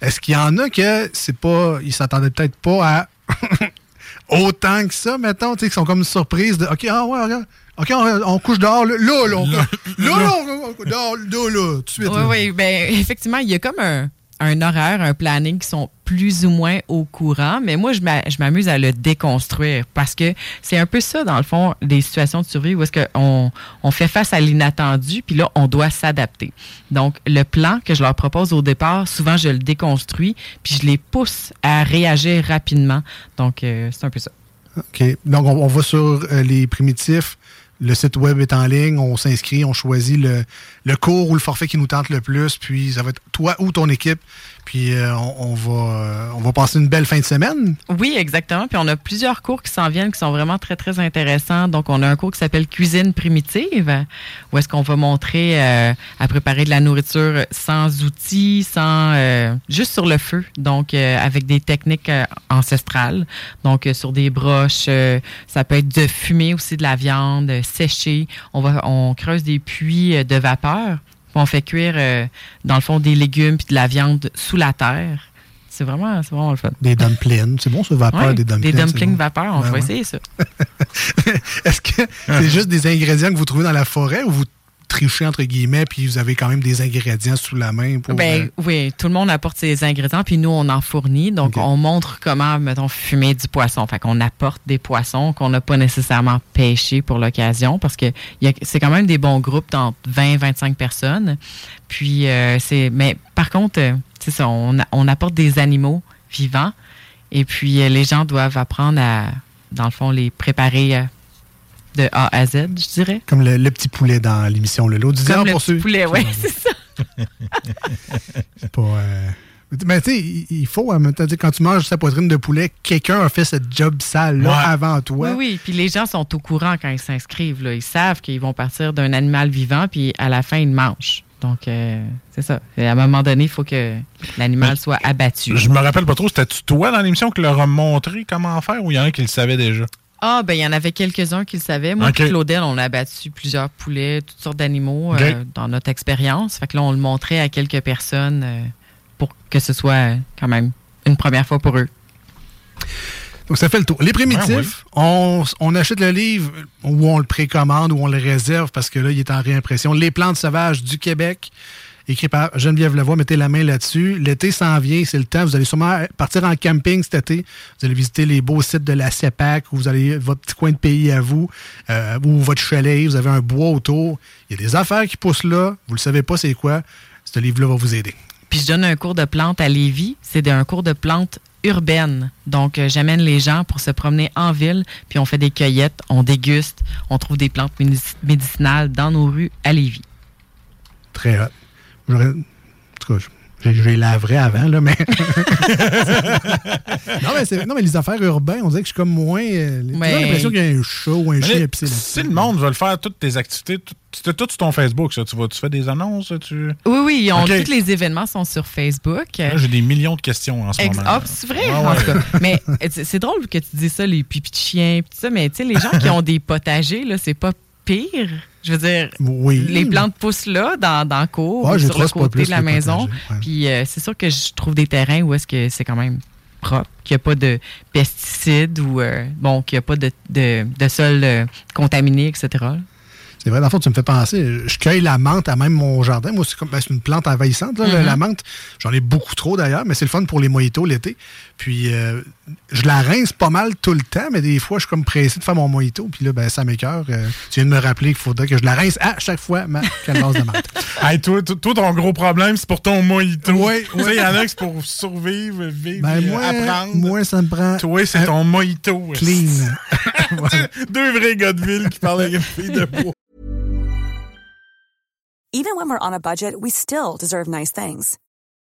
est-ce qu'il y en a que c'est pas. Ils s'attendaient peut-être pas à autant que ça, mettons, tu sais, qui sont comme surprises de OK, ah ouais, regarde. OK, on, on couche dehors, là, là, là, on là, là, on- dehors, là, là, tout de suite. Oui, là. oui. Ben, effectivement, il y a comme un, un horaire, un planning qui sont plus ou moins au courant, mais moi, je m'a- je m'amuse à le déconstruire parce que c'est un peu ça, dans le fond, des situations de survie où est-ce qu'on on fait face à l'inattendu, puis là, on doit s'adapter. Donc, le plan que je leur propose au départ, souvent, je le déconstruis, puis je les pousse à réagir rapidement. Donc, euh, c'est un peu ça. OK. Donc, on, on va sur euh, les primitifs. Le site web est en ligne. On s'inscrit. On choisit le, cours ou le forfait qui nous tente le plus. Puis, ça va être toi ou ton équipe. Puis, euh, on, va, euh, on va passer une belle fin de semaine. Oui, exactement. Puis on a plusieurs cours qui s'en viennent qui sont vraiment très, très intéressants. Donc, on a un cours qui s'appelle Cuisine primitive, où est-ce qu'on va montrer euh, à préparer de la nourriture sans outils, sans juste sur le feu, donc avec des techniques ancestrales. Donc, sur des broches, ça peut être de fumer aussi de la viande, sécher. On va, on creuse des puits de vapeur. Puis on fait cuire, euh, dans le fond, des légumes puis de la viande sous la terre. C'est vraiment, c'est vraiment le fun. Des dumplings. C'est bon, ce vapeur, Ouais, des dumplings. Des dumplings bon. vapeur, on Ben va ouais. essayer ça. Est-ce que c'est juste des ingrédients que vous trouvez dans la forêt ou vous trichez, entre guillemets, puis vous avez quand même des ingrédients sous la main pour. Ben euh, oui, tout le monde apporte ses ingrédients, puis nous, on en fournit. Donc, on montre comment, mettons, fumer du poisson. Fait qu'on apporte des poissons qu'on n'a pas nécessairement pêchés pour l'occasion, parce que c'est quand même des bons groupes d'entre 20 25 personnes. Puis, euh, c'est... Mais par contre, euh, c'est ça, on, on apporte des animaux vivants, et puis les gens doivent apprendre à, dans le fond, les préparer de A à Z, je dirais. Comme le, le petit poulet dans l'émission Le Lot. Du Comme le pour petit ceux- poulet, oui, c'est ça. C'est pas. euh, Mais tu sais, il- faut, en même temps, tu sais, quand tu manges sa poitrine de poulet, quelqu'un a fait ce job sale-là Ouais. avant toi. Oui, oui. Puis les gens sont au courant quand ils s'inscrivent. là. Ils savent qu'ils vont partir d'un animal vivant, puis à la fin, ils mangent. Donc, euh, c'est ça. Et à un moment donné, il faut que l'animal soit abattu. Je me rappelle pas trop, c'était-tu toi dans l'émission qui leur a montré comment faire ou il y en a qui le savaient déjà? Ah, ben il y en avait quelques-uns qui le savaient. Moi, Ok. et Claudel, on a abattu plusieurs poulets, toutes sortes d'animaux euh, dans notre expérience. Fait que là, on le montrait à quelques personnes euh, pour que ce soit euh, quand même une première fois pour eux. Donc, ça fait le tour. Les primitifs, on, on achète le livre ou on le précommande ou on le réserve parce que là, il est en réimpression. Les plantes sauvages du Québec, écrit par Geneviève Lavoie. Mettez la main là-dessus. L'été s'en vient, c'est le temps. Vous allez sûrement partir en camping cet été. Vous allez visiter les beaux sites de la CEPAC ou vous allez votre petit coin de pays à vous euh, ou votre chalet. Vous avez un bois autour. Il y a des affaires qui poussent là. Vous le savez pas c'est quoi. Ce livre-là va vous aider. Puis je donne un cours de plantes à Lévis. C'est un cours de plantes urbaines. Donc, euh, j'amène les gens pour se promener en ville, puis on fait des cueillettes, on déguste, on trouve des plantes médic- médicinales dans nos rues à Lévis. Très hot. J'aurais- En tout cas, j'ai j'ai laverai avant, là, mais. non, mais non, mais les affaires urbaines, on dirait que je suis comme moins. euh, J'ai Mais- l'impression qu'il y a un chat ou un Mais chien si le monde veut le faire, toutes tes activités, tout- c'est tout sur ton Facebook, ça. Tu, vas, tu fais des annonces, ça, tu... Oui, oui, on- tous les événements sont sur Facebook. Là, J'ai des millions de questions en ce Ex- moment. Ah, c'est vrai? Ouais, En tout cas. Mais euh, c'est c'est drôle que tu dis ça, les pipis de chiens, pis tout ça, mais tu sais, les gens qui ont des potagers, là, c'est pas pire. Je veux dire, Oui. les plantes poussent là, dans, dans le cours, Ouais, ou j'ai sur le côté de la maison. ouais. Puis euh, c'est sûr que je trouve des terrains où est-ce que c'est quand même propre, qu'il n'y a pas de pesticides ou, euh, bon, qu'il n'y a pas de, de, de sol euh, contaminé, etc. C'est vrai, dans le fond, tu me fais penser. Je cueille la menthe à même mon jardin. Moi, c'est comme ben, une plante envahissante, là, Mhm. la menthe. J'en ai beaucoup trop d'ailleurs, mais c'est le fun pour les mojitos l'été. Puis, euh, je la rince pas mal tout le temps, mais des fois, je suis comme pressé de faire mon mojito. Puis là, ben, ça m'écœure. Euh, tu viens de me rappeler qu'il faudrait que je la rince à chaque fois, ma calebasse de menthe. Hey, toi, toi, ton gros problème, c'est pour ton mojito. Oui, Tu sais, il y en a qui c'est pour survivre, vivre, Ben, euh, moi, apprendre. moi, ça me prend. Toi, c'est ton mojito. Clean. Deux vrais gars de ville qui parlent avec une fille de bois. Even when we're on a budget, we still deserve nice things.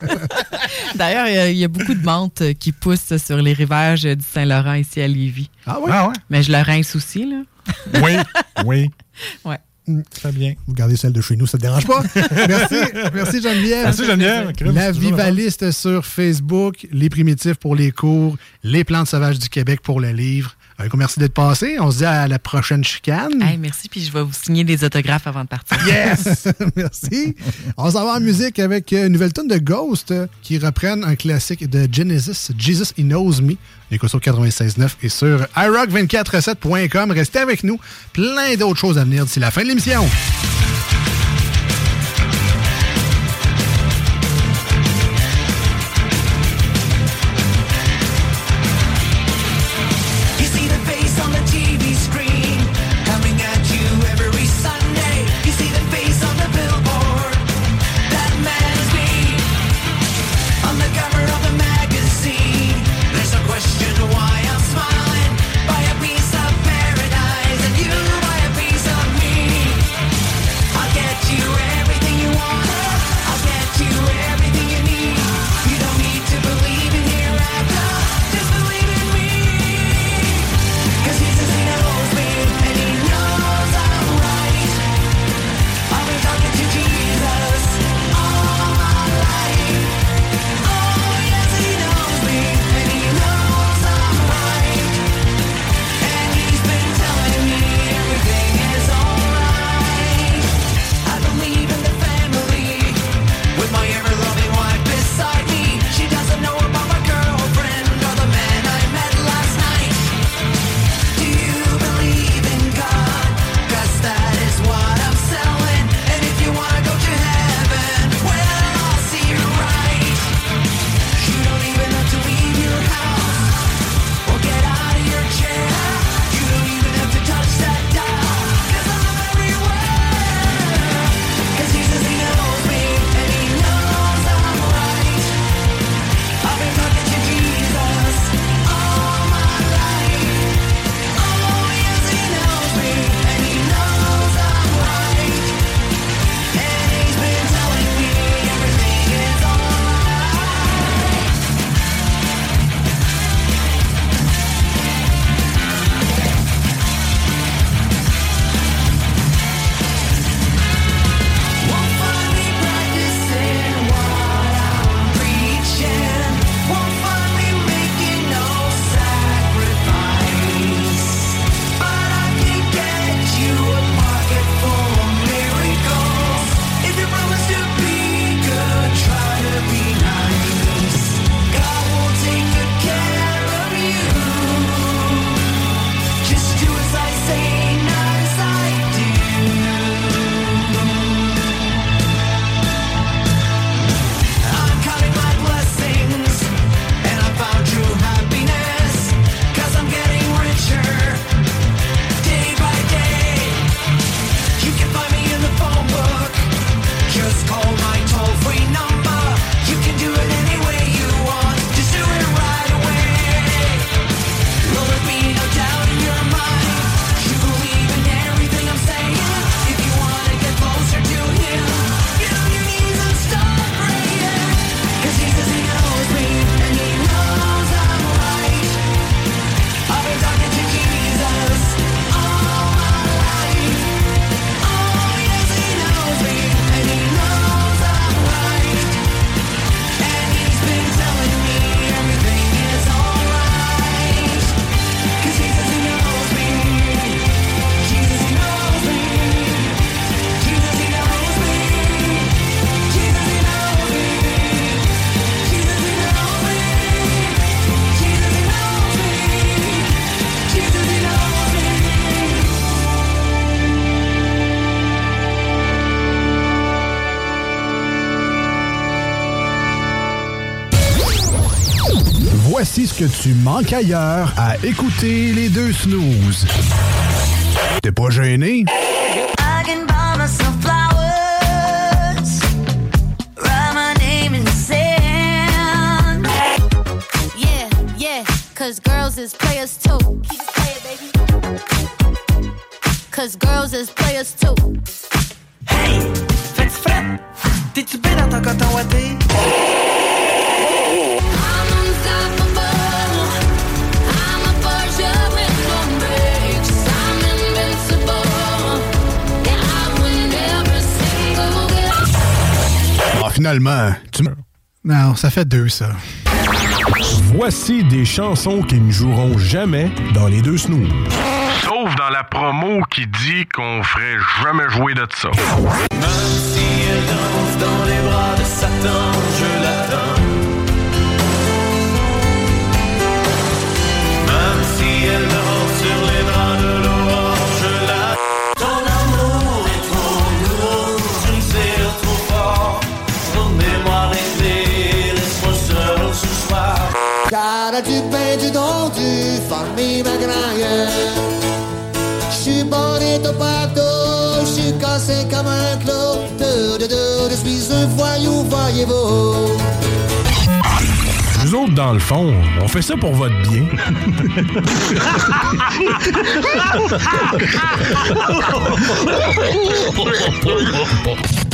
D'ailleurs, il y a- il y, a beaucoup de menthes euh, qui poussent sur les rivages du Saint-Laurent ici à Lévis. Ah oui? Ah ouais? Mais je le rince aussi, là. Oui, oui. Ouais. Très bien. Vous gardez celle de chez nous, ça ne te dérange pas? merci, merci Geneviève. Merci, Geneviève. La Vivaliste sur Facebook, les primitifs pour les cours, les plantes sauvages du Québec pour le livre. Gros merci d'être passé. On se dit à la prochaine chicane. Hey, merci, puis je vais vous signer des autographes avant de partir. Yes! Merci. On s'en va en musique avec euh, une nouvelle tune de Ghost euh, qui reprennent un classique de Genesis, Jesus He Knows Me. Écoute sur 96.9 et sur iRock247.com. Restez avec nous. Plein d'autres choses à venir d'ici la fin de l'émission. Que tu manques ailleurs à écouter les deux snooze. T'es pas gêné? I can buy myself flowers, write my name in the sand. Yeah, yeah, cause girls is players too. Keep it playing, baby. Cause girls is players too. Hey, fais-tu fret? T'es-tu bien dans ton coton ouaté? Finalement, tu meurs. Non, ça fait deux, ça. Voici des chansons qui ne joueront jamais dans les deux snooze. Sauf dans la promo qui dit qu'on ferait jamais jouer de ça. Même si elle danse dans les bras de Satan, je famille magraille. J'suis bonito partout, j'suis cassé comme un clou. De, de, de, je suis un voyou, voyez-vous. Nous autres, dans le fond, on fait ça pour votre bien.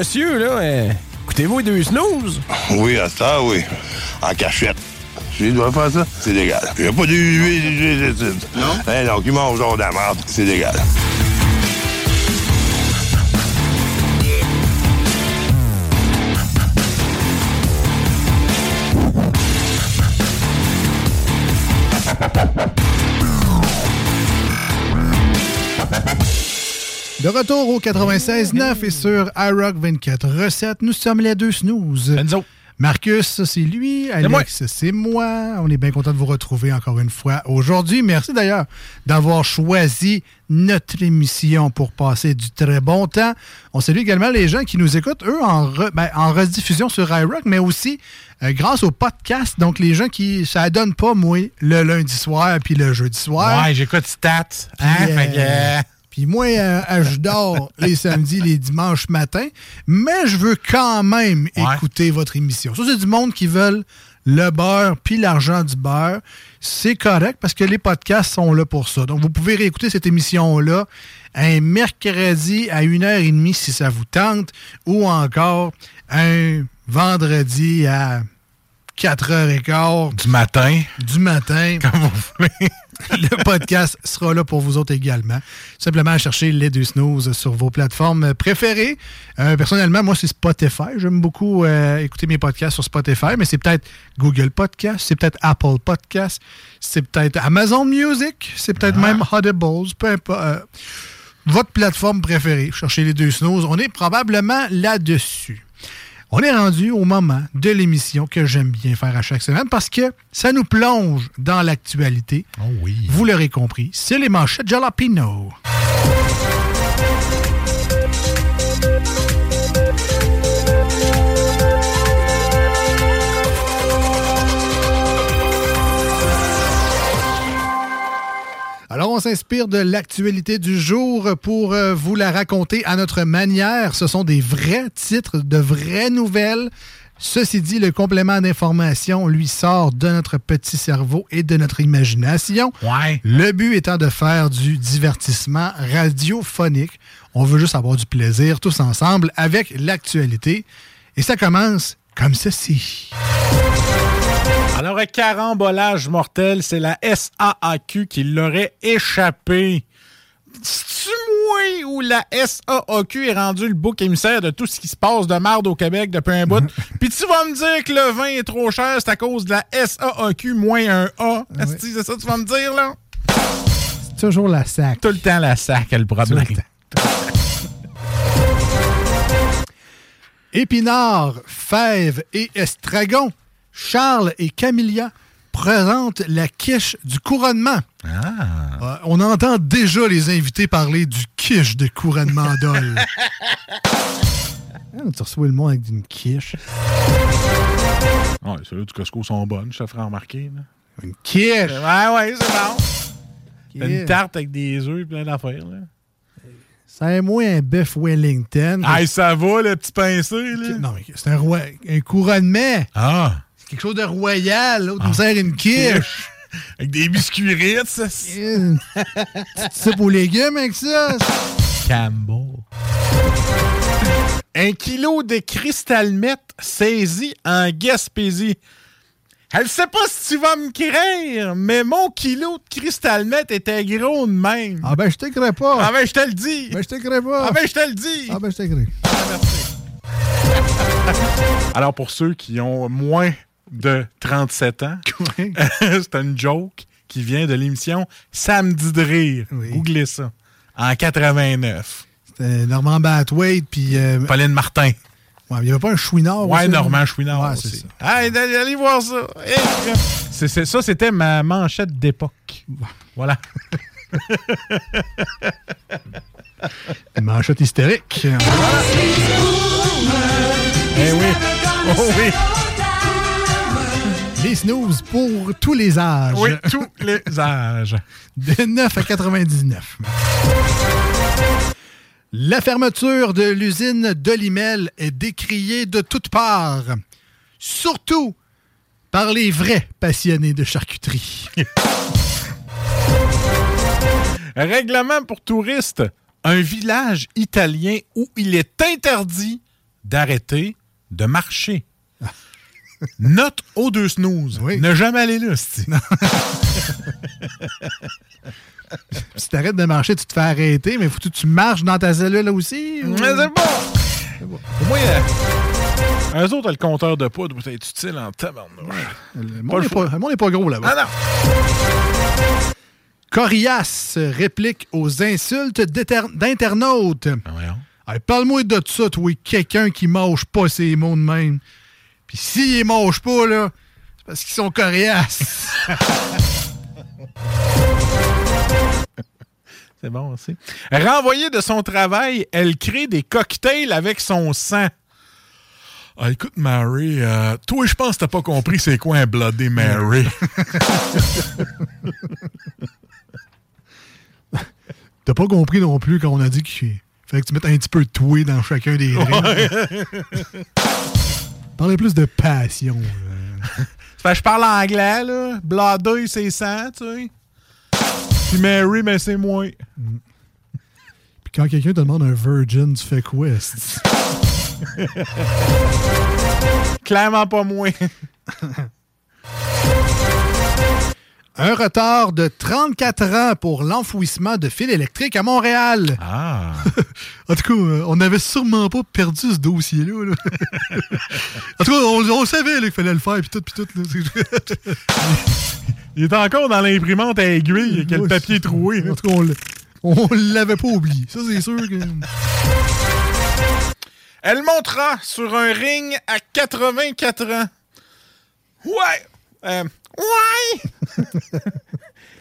Monsieur, là, euh, écoutez-vous les deux snooze? Oui, à ça, oui. En cachette. Tu dois faire ça? C'est légal. Il n'y a pas d'huile. Non? Hein, donc, ils mangent genre de la merde. C'est légal. De retour au 96.9 et sur iRock 24 recettes, nous sommes les deux snooze. Marcus, ça, c'est lui. Alex, c'est moi. On est bien content de vous retrouver encore une fois aujourd'hui. Merci d'ailleurs d'avoir choisi notre émission pour passer du très bon temps. On salue également les gens qui nous écoutent, eux, en, re- ben, en rediffusion sur iRock, mais aussi euh, grâce au podcast. Donc, les gens qui... Ça donne pas, moi, le lundi soir puis le jeudi soir. Ouais, j'écoute Stats. Hein, Puis, fait que, euh, Puis moi, euh, je dors les samedis, les dimanches matin, mais je veux quand même écouter votre émission. Ça, c'est du monde qui veulent le beurre puis l'argent du beurre. C'est correct parce que les podcasts sont là pour ça. Donc, vous pouvez réécouter cette émission-là un mercredi à 1h30 si ça vous tente, ou encore un vendredi à 4h15 du matin. Du matin. Comme vous voulez. Le podcast sera là pour vous autres également. Simplement chercher les deux snooze sur vos plateformes préférées. Euh, personnellement, moi, c'est Spotify. J'aime beaucoup euh, écouter mes podcasts sur Spotify, mais c'est peut-être Google Podcast, c'est peut-être Apple Podcast, c'est peut-être Amazon Music, c'est peut-être même Audibles, peu importe. euh, votre plateforme préférée. Cherchez les deux snooze. On est probablement là-dessus. On est rendu au moment de l'émission que j'aime bien faire à chaque semaine parce que ça nous plonge dans l'actualité. Oh oui. Vous l'aurez compris, c'est les manchettes Jalapino. Alors, on s'inspire de l'actualité du jour pour euh, vous la raconter à notre manière. Ce sont des vrais titres, de vraies nouvelles. Ceci dit, le complément d'information lui sort de notre petit cerveau et de notre imagination. Le but étant de faire du divertissement radiophonique. On veut juste avoir du plaisir tous ensemble avec l'actualité. Et ça commence comme ceci. Alors, un carambolage mortel, c'est la SAAQ qui l'aurait échappé. C'est-tu moi ou la SAAQ est rendu le bouc émissaire de tout ce qui se passe de marde au Québec depuis un bout? Puis tu vas me dire que le vin est trop cher, c'est à cause de la SAAQ moins un A. Est-ce que C'est ça que tu vas me dire, là? C'est toujours la sac. Tout le temps la sac, le problème. Épinard, Fève et Estragon, Charles et Camilla présentent la quiche du couronnement. Euh, on entend déjà les invités parler du quiche de couronnement d'Ol. Ah, tu reçois le monde avec une quiche. Ouais, celles-là du Costco sont bonnes, je te ferai remarquer. Là. Une quiche! Ouais, ouais, c'est bon. Quiche. Une tarte avec des œufs et plein d'affaires. là. C'est moi un bœuf Wellington. Hey, ça va, le petit pincé, là? Non, mais c'est un, roi... un couronnement. Ah! C'est quelque chose de royal. L'autre me sert une quiche. avec des biscuits Ritz, petite soupe aux légumes avec ça? Campbell. Un kilo de cristal meth saisi en Gaspésie. Elle sait pas si tu vas me créer, mais mon kilo de cristal meth était gros de même. Ah ben, je t'écris pas. Ah ben, je te le dis. Ben, je t'écris pas. Ah ben, je te le dis. Ah ben, je t'écris. Alors, pour ceux qui ont moins de 37 ans, c'est une joke qui vient de l'émission Samedi de rire. Googlez ça. En 89. C'était Normand Bathwaite puis... euh, Pauline Martin. Ouais, il n'y avait pas un Chouinard Ouais, aussi, Normand là? Chouinard Ouais, aussi. ça. Hey, allez allez voir ça. Ça, c'était ma manchette d'époque. Voilà. Une manchette hystérique. Eh oui. Oh oui. Les snooze pour tous les âges. Oui, tous les âges. De 9 à 99. La fermeture de l'usine d'Olimel est décriée de toutes parts. Surtout par les vrais passionnés de charcuterie. Règlement pour touristes. Un village italien où il est interdit d'arrêter de marcher. Note aux deux snooze. Ne jamais aller là, si t'arrêtes de marcher, tu te fais arrêter, mais faut que tu marches dans ta cellule là aussi. Mais c'est bon. Au moins, euh, eux autres, le compteur de poudre va être utile en tabarnouche. Le monde n'est pas, le monde n'est pas gros là-bas. Ah non! Corias réplique aux insultes d'internautes. Ah, Hey, Parle-moi de ça, toi, quelqu'un qui mange pas ses mots de même. Puis s'ils les mangent pas, là, c'est parce qu'ils sont coriaces. C'est bon aussi. Renvoyée de son travail, elle crée des cocktails avec son sang. Ah, écoute, Mary, euh, toi, je pense que t'as pas compris c'est quoi un Bloody Mary. T'as pas compris non plus quand on a dit qu'il fallait que tu mettes un petit peu de toué dans chacun des drinks. Parlez plus de passion. Ça fait je parle anglais, là. Bloody, c'est sang, tu sais. Puis Mary, mais c'est moi. Puis quand quelqu'un te demande un virgin, tu fais quoi? Clairement pas moi. Un retard de 34 ans pour l'enfouissement de fils électriques à Montréal. Ah. en tout cas, euh, on n'avait sûrement pas perdu ce dossier-là. là. en tout cas, on, on savait qu'il fallait le faire, puis tout, puis tout. là. Il est encore dans l'imprimante à aiguille avec le papier troué. En tout cas, on l'avait pas oublié. Ça, c'est sûr que... Elle montera sur un ring à 84 ans. Ouais. Euh, ouais.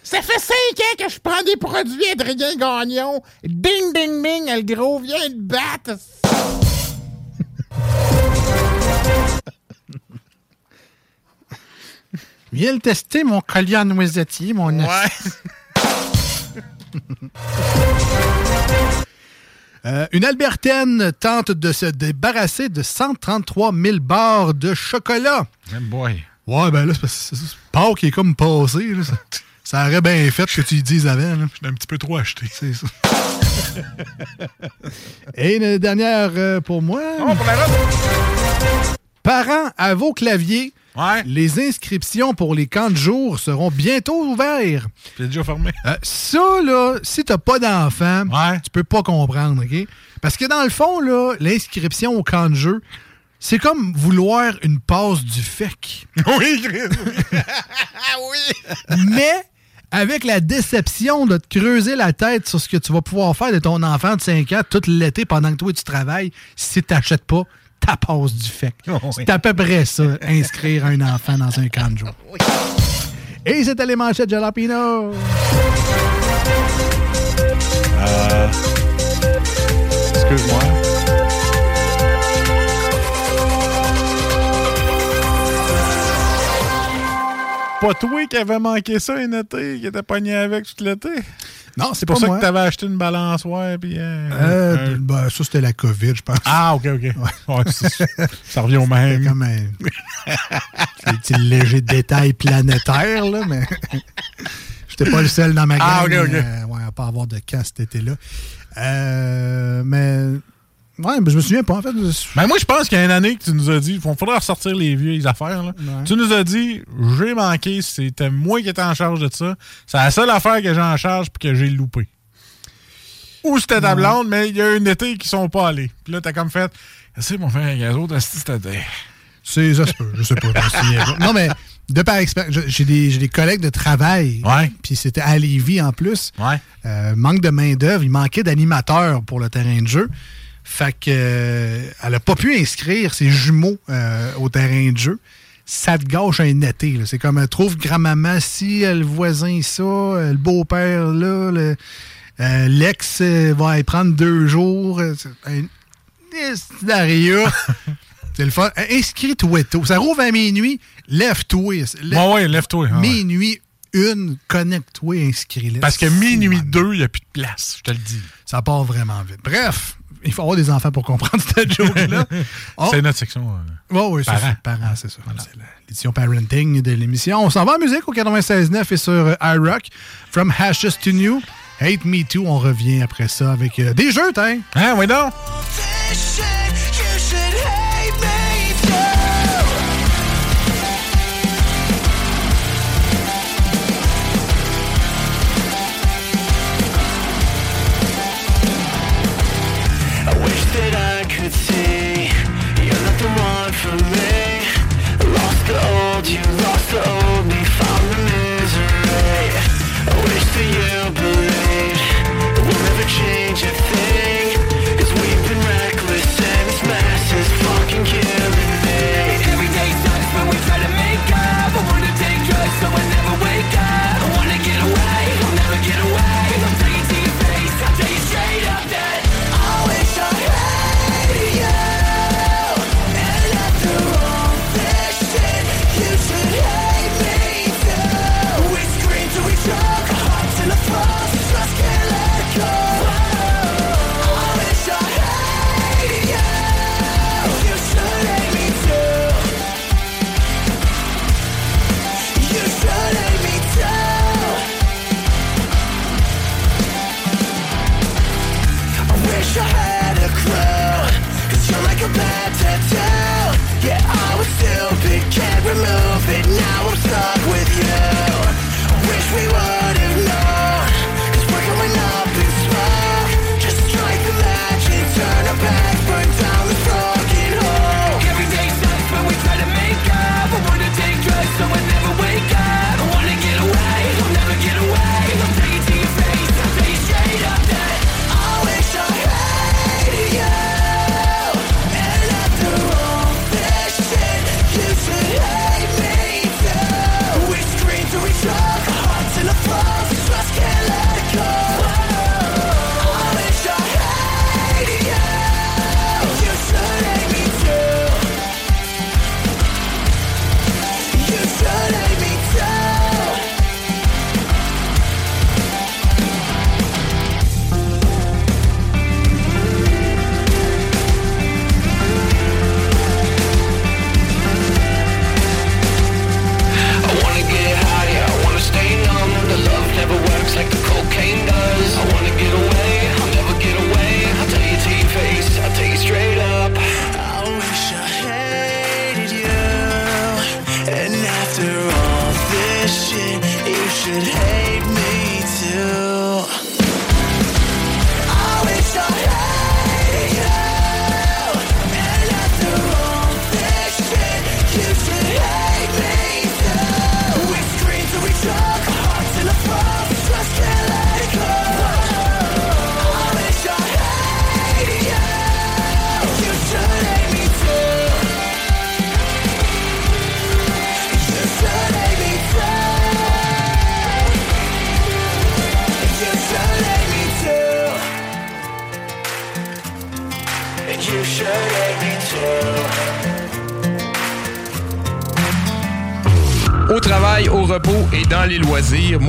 Ça fait cinq ans que je prends des produits Adrien Gagnon. Ding, ding, ding, le gros vient de battre. Viens le tester, mon collier en noisettier, mon Ouais. Euh, une Albertaine tente de se débarrasser de 133 000 barres de chocolat. Eh boy. Ouais, ben là, c'est parce que c'est- Pâques est comme passé. là. Ça, ça aurait bien fait que tu y dises avant. J'étais un petit peu trop acheté. C'est ça. Et une dernière euh, pour moi. Oh, pour la route. Parents à vos claviers. Les inscriptions pour les camps de jour seront bientôt ouverts. C'est déjà fermé? Euh, ça, là, si t'as pas d'enfant, tu peux pas comprendre, OK? Parce que dans le fond, là, l'inscription au camp de jeu, c'est comme vouloir une passe du FEC. Oui, Chris. oui. Mais avec la déception de te creuser la tête sur ce que tu vas pouvoir faire de ton enfant de 5 ans tout l'été pendant que toi tu travailles, si t'achètes pas ta passe du FEC. C'est à peu près ça, inscrire un enfant dans un camp de jour. Et c'était les manchettes Jalapino. Euh, Excuse-moi. Pas toi qui avait manqué ça un été, qui était pogné avec tout l'été? Non, c'est pour pas ça moi. que t'avais acheté une balançoire puis euh, Euh, un- ben, ça, c'était la COVID, je pense. Ah, ok, ok. Ouais, ça revient au même. comme un, un petit léger détail planétaire, là, mais j'étais pas le seul dans ma gang Ah, ok, ok. euh, ouais, à pas avoir de cas cet été-là. Euh, mais ouais, mais je me souviens pas, en fait. Ben moi, je pense qu'il y a une année que tu nous as dit, il faudrait ressortir les vieilles affaires. là. Ouais. Tu nous as dit, j'ai manqué, c'était moi qui étais en charge de ça. C'est la seule affaire que j'ai en charge puis que j'ai loupé. Ou c'était ta Ouais. blonde, mais il y a un été qui sont pas allés. Puis là, t'as comme fait, c'est mon frère, les autres, esti, c'était. C'est ça, se peut, je sais pas. Non, mais de par expérience, j'ai des, collègues de travail. Puis c'était à Lévis en plus. Euh, manque de main-d'œuvre, il manquait d'animateurs pour le terrain de jeu. Fait que euh, elle a pas pu inscrire ses jumeaux euh, au terrain de jeu. Ça te gâche un été. là. C'est comme euh, trouve grand-maman euh, le voisin ça, euh, le beau-père là, le- euh, l'ex va y prendre deux jours. euh, c'est le fun. Inscris-toi tôt. Ça rouvre à minuit. Lève-toi. Lève- Ouais, ouais, lève-toi. Ah ouais. Minuit une, connecte-toi, inscris-le. Parce que minuit 2, il n'y a plus de place, je te le dis. Ça part vraiment vite. Bref, il faut avoir des enfants pour comprendre cette joke-là. Oh. C'est notre section. euh, Ouais, oui, c'est Parents. ça. Parents, c'est ça. C'est l'édition parenting de l'émission. On s'en va en musique au 96.9 et sur euh, iRock. From Hashes to New. Hate Me Too. On revient après ça avec euh, des jeux, hein? Hein, oui, donc? You're for me. Lost the old you, lost the old. Found the misery. I wish that you.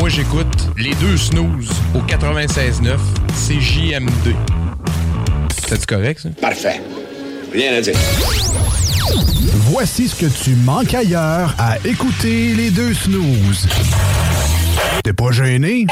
Moi j'écoute les deux snooze au 96.9 CJMD. C'est correct ça? Parfait. Rien à dire. Voici ce que tu manques ailleurs à écouter les deux snooze. T'es pas gêné?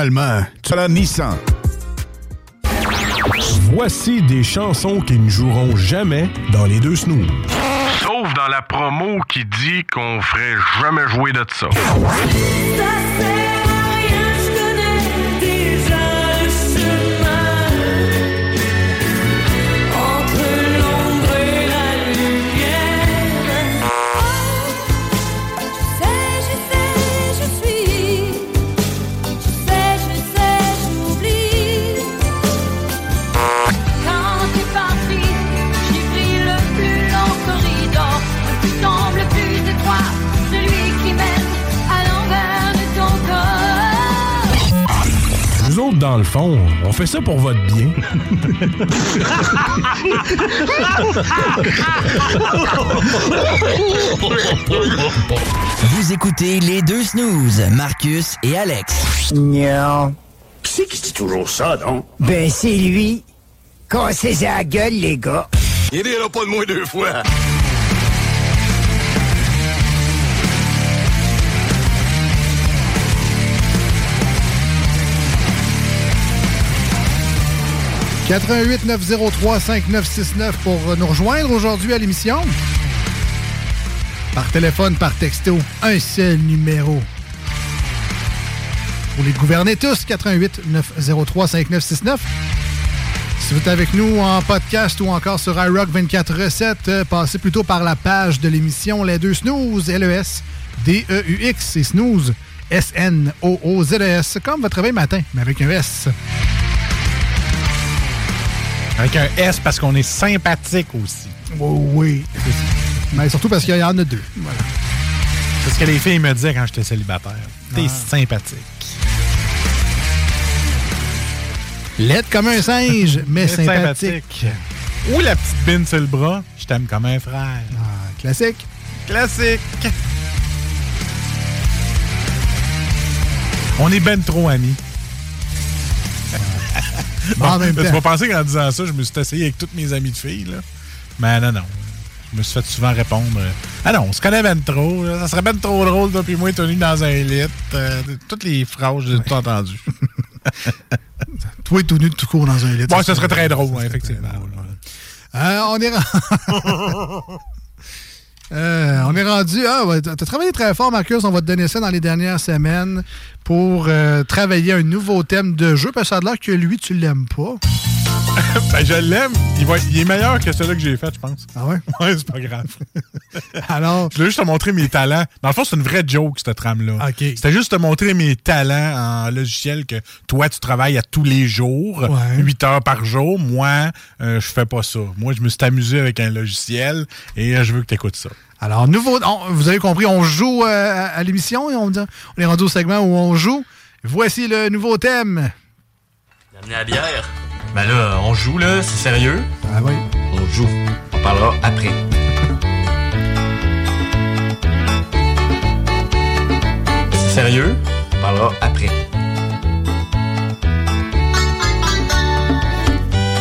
Finalement, tu la Nissan. Voici des chansons qui ne joueront jamais dans les deux snooze. Sauf dans la promo qui dit qu'on ferait jamais jouer de ça. Fond, on fait ça pour votre bien. Vous écoutez les deux snooze, Marcus et Alex. Non. Qui c'est qui dit toujours ça, non? Ben, c'est lui. Cassez sa gueule, les gars. Il rira pas de moi deux fois. « 88 903 5969 pour nous rejoindre aujourd'hui à l'émission. Par téléphone, par texto, un seul numéro. Pour les gouverner tous, 88 903 5969. Si vous êtes avec nous en podcast ou encore sur iRock 24 recettes, euh, passez plutôt par la page de l'émission Les Deux Snooze, L-E-S, D-E-U-X, et Snooze, S-N-O-O-Z-E-S, comme votre réveil matin, mais avec un S. Avec un S parce qu'on est sympathique aussi. Oh, oui. Mais surtout parce qu'il y en a deux. Voilà. C'est ce que les filles me disaient quand j'étais célibataire. T'es Ah. sympathique. Laide comme un singe, mais Mais sympathique. Ou la petite bine sur le bras, je t'aime comme un frère. Ah, classique. Classique. On est ben trop amis. Même tu vas penser qu'en disant ça, je me suis essayé avec toutes mes amies de filles. Là. Mais non, non. Je me suis fait souvent répondre euh, Ah non, on se connaît ben trop. là. Ça serait ben trop drôle, puis moi, tenu dans un lit. Euh, toutes les phrases, j'ai tout entendu. Toi, tout nu, tout court dans un lit. Bon, ça serait très drôle, effectivement. Euh, on est Euh, on est rendu. Ah, t'as travaillé très fort, Marcus. On va te donner ça dans les dernières semaines pour euh, travailler un nouveau thème de jeu. Parce que ça a l'air que lui, tu l'aimes pas. ben, je l'aime. Il, va- il est meilleur que celui que j'ai fait, je pense. Ah ouais? Ouais, c'est pas grave. Alors? Je voulais juste te montrer mes talents. Dans le fond, c'est une vraie joke, cette trame-là. OK. C'était juste te montrer mes talents en logiciel que toi, tu travailles à tous les jours, Ouais. 8 heures par jour. Moi, euh, je fais pas ça. Moi, je me suis amusé avec un logiciel et euh, je veux que tu écoutes ça. Alors, nouveau, vous avez compris, on joue euh, à, l'émission et on, est rendu au segment où on joue. Voici le nouveau thème. L'amener à la bière. Ben là, on joue, là, c'est sérieux. Ah oui. On joue. On parlera après. c'est sérieux. On parlera après.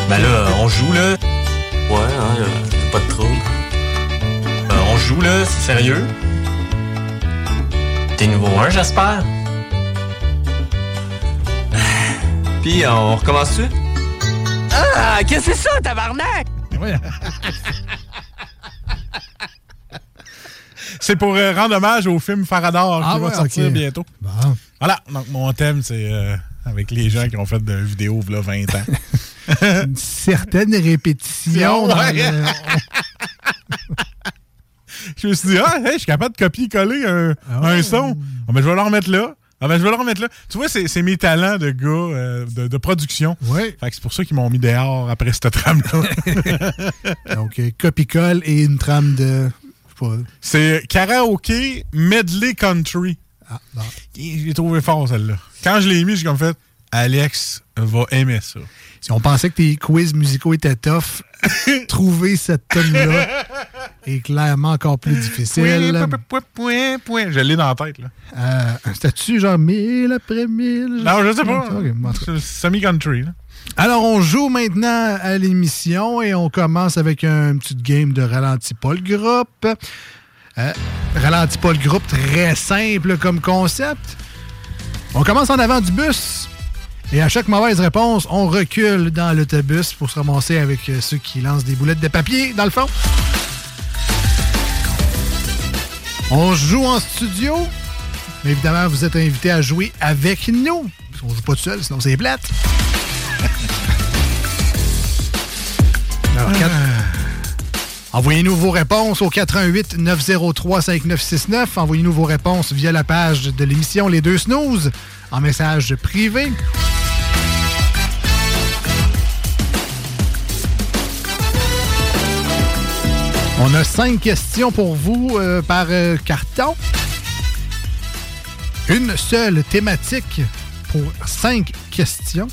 Ben là, on joue, là. Ouais, hein, pas de trouble. Joue là, c'est sérieux? T'es nouveau 1, j'espère? Puis, on recommence-tu? Ah, qu'est-ce que c'est ça, tabarnak? C'est pour euh, rendre hommage au film Faradar Ah qui va ouais, sortir bientôt. Voilà, donc mon thème, c'est euh, avec les gens qui ont fait de vidéos il 20 ans. Une certaine répétition. dans le- je me suis dit, ah, hey, je suis capable de copier-coller un, un son. Ah, ben, je vais le remettre là. Ah, ben, je vais le remettre là. Tu vois, c'est mes talents de gars euh, de, de production. Oui. Fait que c'est pour ça qu'ils m'ont mis dehors après cette trame-là. Donc, euh, copie-colle et une trame de. c'est karaoké medley country. Ah. J'ai trouvé fort, celle-là. Quand je l'ai mis, j'ai comme fait, Alex va aimer ça. Si on pensait que tes quiz musicaux étaient tough, trouver cette tonne-là est clairement encore plus difficile. Point, point, point. Je l'ai dans la tête, là. Euh, C'était-tu genre mille après mille? Non, je sais pas. Ok, bon, en tout cas. C'est Semi-country. Alors, on joue maintenant à l'émission et on commence avec un petit game de ralentis pas le groupe. Euh, ralentis pas le groupe, très simple comme concept. On commence en avant du bus et à chaque mauvaise réponse, on recule dans l'autobus pour se ramasser avec euh, ceux qui lancent des boulettes de papier dans le fond. On joue en studio. Mais évidemment, vous êtes invités à jouer avec nous. Qu'on joue pas tout seul, sinon c'est plate. Alors, quatre- Envoyez-nous vos réponses au 88 903 5969. Envoyez-nous vos réponses via la page de l'émission Les Deux Snooze en message privé. On a cinq questions pour vous euh, par euh, carton. Une seule thématique pour cinq questions.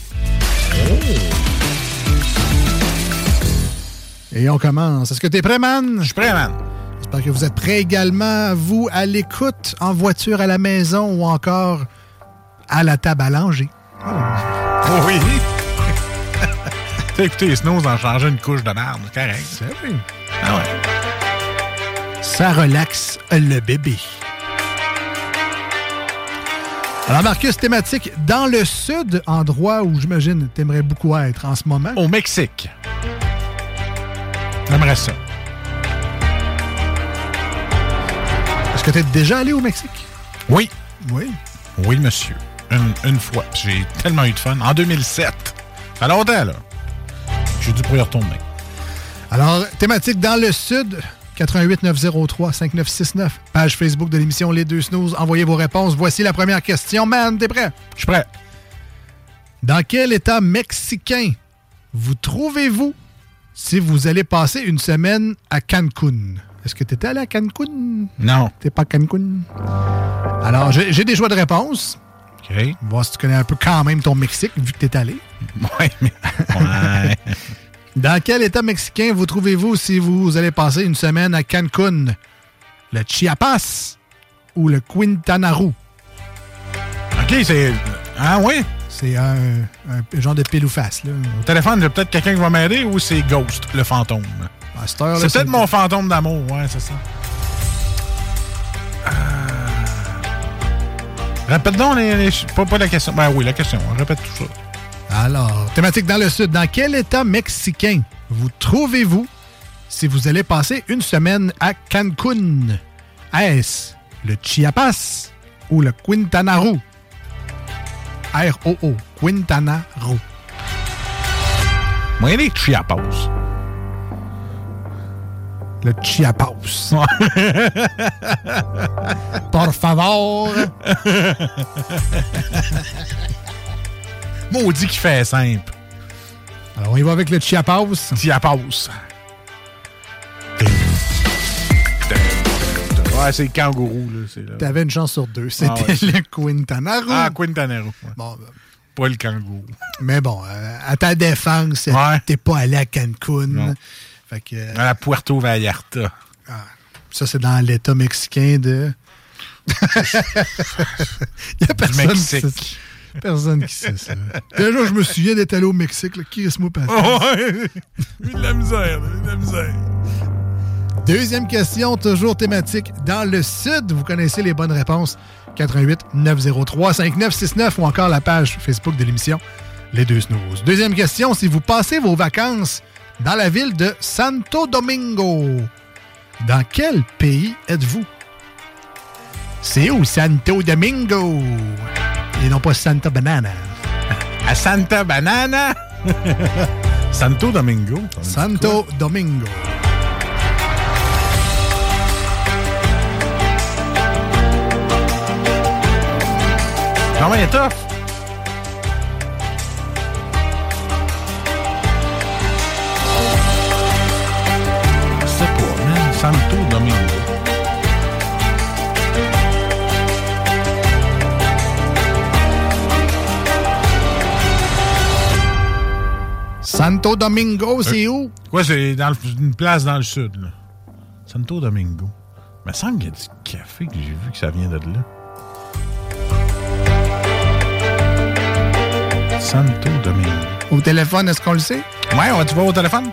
Et on commence. Est-ce que tu es prêt, man? Je suis prêt, man. J'espère que vous êtes prêts également, vous, à l'écoute, en voiture, à la maison ou encore à la table à langer. Oh oui. T'as écouté les Snows en changeant une couche de merde, correct. C'est vrai. Ah ouais. Ça relaxe le bébé. Alors, Marcus, thématique dans le sud, endroit où j'imagine t'aimerais beaucoup être en ce moment. Au Mexique. J'aimerais ça. Est-ce que tu es déjà allé au Mexique? Oui. Oui. Oui, monsieur. Une, une fois. J'ai tellement eu de fun. En 2007. Ça fait longtemps, là. J'ai dû pour y retourner. Alors, thématique dans le sud, 88 903 5969. Page Facebook de l'émission Les Deux Snooze. Envoyez vos réponses. Voici la première question. Man, t'es prêt? Je suis prêt. Dans quel état mexicain vous trouvez-vous si vous allez passer une semaine à Cancun? Est-ce que tu étais allé à Cancun? Non. T'es pas à Cancun? Alors, j'ai des choix de réponse. OK. Voir si tu connais un peu quand même ton Mexique, vu que t'es allé. Ouais, mais. Ouais. Dans quel état mexicain vous trouvez-vous si vous allez passer une semaine à Cancun? Le Chiapas ou le Quintana Roo? OK, c'est. Ah, oui? C'est un, un genre de pile ou face. Là. Au téléphone, j'ai peut-être quelqu'un qui va m'aider ou c'est Ghost, le fantôme? C'est peut-être mon fantôme d'amour, ouais, c'est ça. Euh... Répète donc les, les- pas, pas la question. Ben oui, la question. Répète tout ça. Alors, thématique dans le sud. Dans quel état mexicain vous trouvez-vous si vous allez passer une semaine à Cancun? Est-ce le Chiapas ou le Quintana Roo? R-O-O. Quintana Roo. Moi, les Chiapas. Le Chiapas. Por favor. Maudit qui fait simple. Alors, on y va avec le Chiapas. Chiapas. Ouais, c'est le kangourou, là. c'est là. T'avais une chance sur deux. C'était Ah ouais, le Quintana Roo. Ah, Quintana Roo. ouais. Bon, ben, Pas le kangourou. mais bon, euh, à ta défense, Ouais. t'es pas allé à Cancun. Non. Fait que, euh, À la Puerto Vallarta. ça, c'est dans l'état mexicain de... Il y a personne qui Mexique. Personne qui sait ça. Déjà, je me souviens d'être allé au Mexique. Là. Qui est-ce moi Oh, ouais. De la misère, de la misère. Deuxième question, toujours thématique. Dans le sud, vous connaissez les bonnes réponses. 88 903 5969 ou encore la page Facebook de l'émission Les Deux Snooze. Deuxième question, si vous passez vos vacances dans la ville de Santo Domingo, dans quel pays êtes-vous? C'est où Santo Domingo? Et non pas Santa Banana. À Santa Banana? Santo Domingo. Santo Domingo. Mais il est tough. Je sais pas, man? Santo Santo Domingo, c'est où? Quoi, c'est dans le- une place dans le sud, là. Santo Domingo. Il me semble qu'il y a du café que j'ai vu que ça vient de là. Santo Domingo. Au téléphone, est-ce qu'on le sait? Ouais, on va tu vas au téléphone?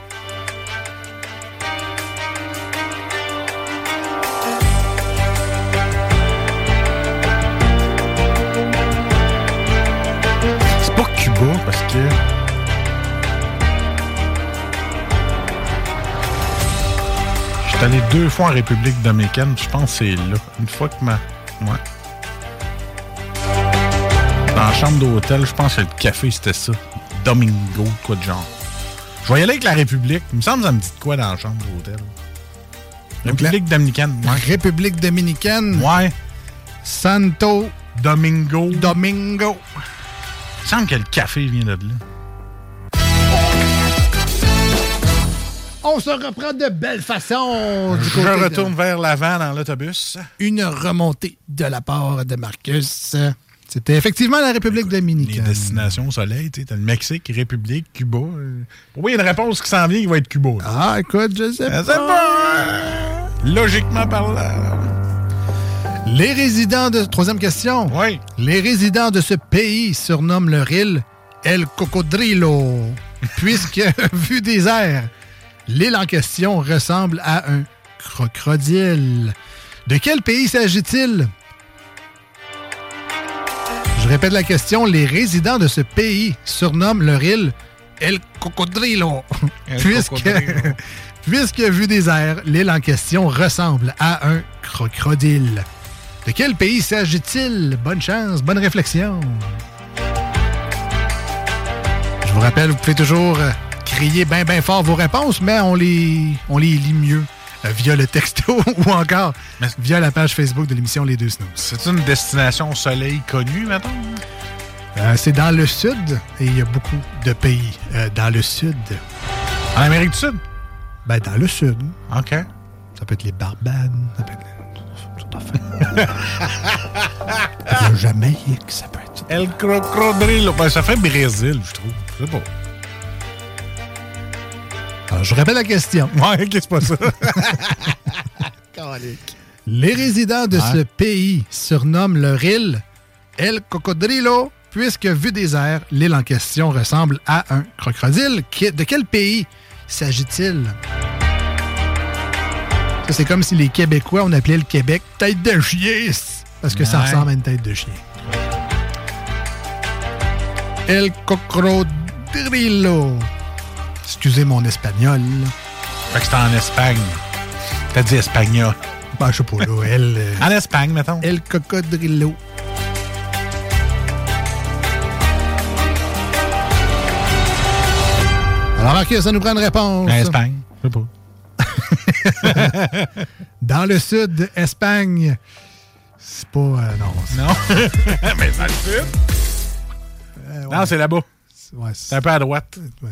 Suis allé deux fois en République dominicaine, je pense que c'est là. Une fois que ma. Ouais. Dans la chambre d'hôtel, je pense que le café c'était ça. Domingo, quoi de genre. Je vais y aller avec la République. Il me semble que ça me dit de quoi dans la chambre d'hôtel. République dominicaine. Ouais. République dominicaine. Ouais. Santo Domingo. Domingo. Il me semble que le café vient de là. On se reprend de belle façon. Du Je côté de- retourne vers l'avant dans l'autobus. Une remontée de la part de Marcus. C'était effectivement la République Les dominicaine. destinations au soleil, tu sais, t'as le Mexique, République, Cuba. euh. Pourquoi il y a une réponse qui s'en vient qui va être Cuba? là? Ah, écoute, je sais Je pas. sais pas. Logiquement parlant. Les résidents de... Troisième question. Oui. Les résidents de ce pays surnomment leur île El Cocodrilo, puisque, vu des airs, l'île en question ressemble à un crocodile. De quel pays s'agit-il? Je répète la question. Les résidents de ce pays surnomment leur île El Cocodrilo, El puisque, Cocodrilo. puisque, vu des airs, l'île en question ressemble à un crocodile. De quel pays s'agit-il? Bonne chance, bonne réflexion. Je vous rappelle, vous pouvez toujours euh, crier bien, bien fort vos réponses, mais on les, on les lit mieux euh, via le texto ou encore via la page Facebook de l'émission Les Deux Snooze. C'est une destination au soleil connue, maintenant? Euh, c'est dans le sud et il y a beaucoup de pays euh, dans le sud. En Amérique du Sud? Ben, dans le sud. OK. Ça peut être les Barbades, ça peut être tout à fait. La Jamaïque, ça peut être. El Crocodrilo. Ben, ça fait Brésil, je trouve. Je sais pas. Je répète la question. Ouais, qu'est-ce que c'est pas ça? Les résidents de Ouais. ce pays surnomment leur île El Cocodrilo, puisque, vu des airs, l'île en question ressemble à un crocodile. De quel pays s'agit-il? C'est comme si les Québécois, on appelait le Québec tête de chien, parce que ça ressemble à une tête de chien. El Cocodrilo. Excusez mon espagnol. Fait que c'était en Espagne. T'as dit espagnol. Ben, je sais pas, là. El, euh, En Espagne, mettons. El Cocodrilo. Alors, Marcus, ça nous prend une réponse. En Espagne. Je sais pas. Dans le sud Espagne. C'est pas. euh, non. Non. Mais dans le sud. euh, ouais. Non, c'est là-bas. Ouais, C'est un peu à droite. Ouais.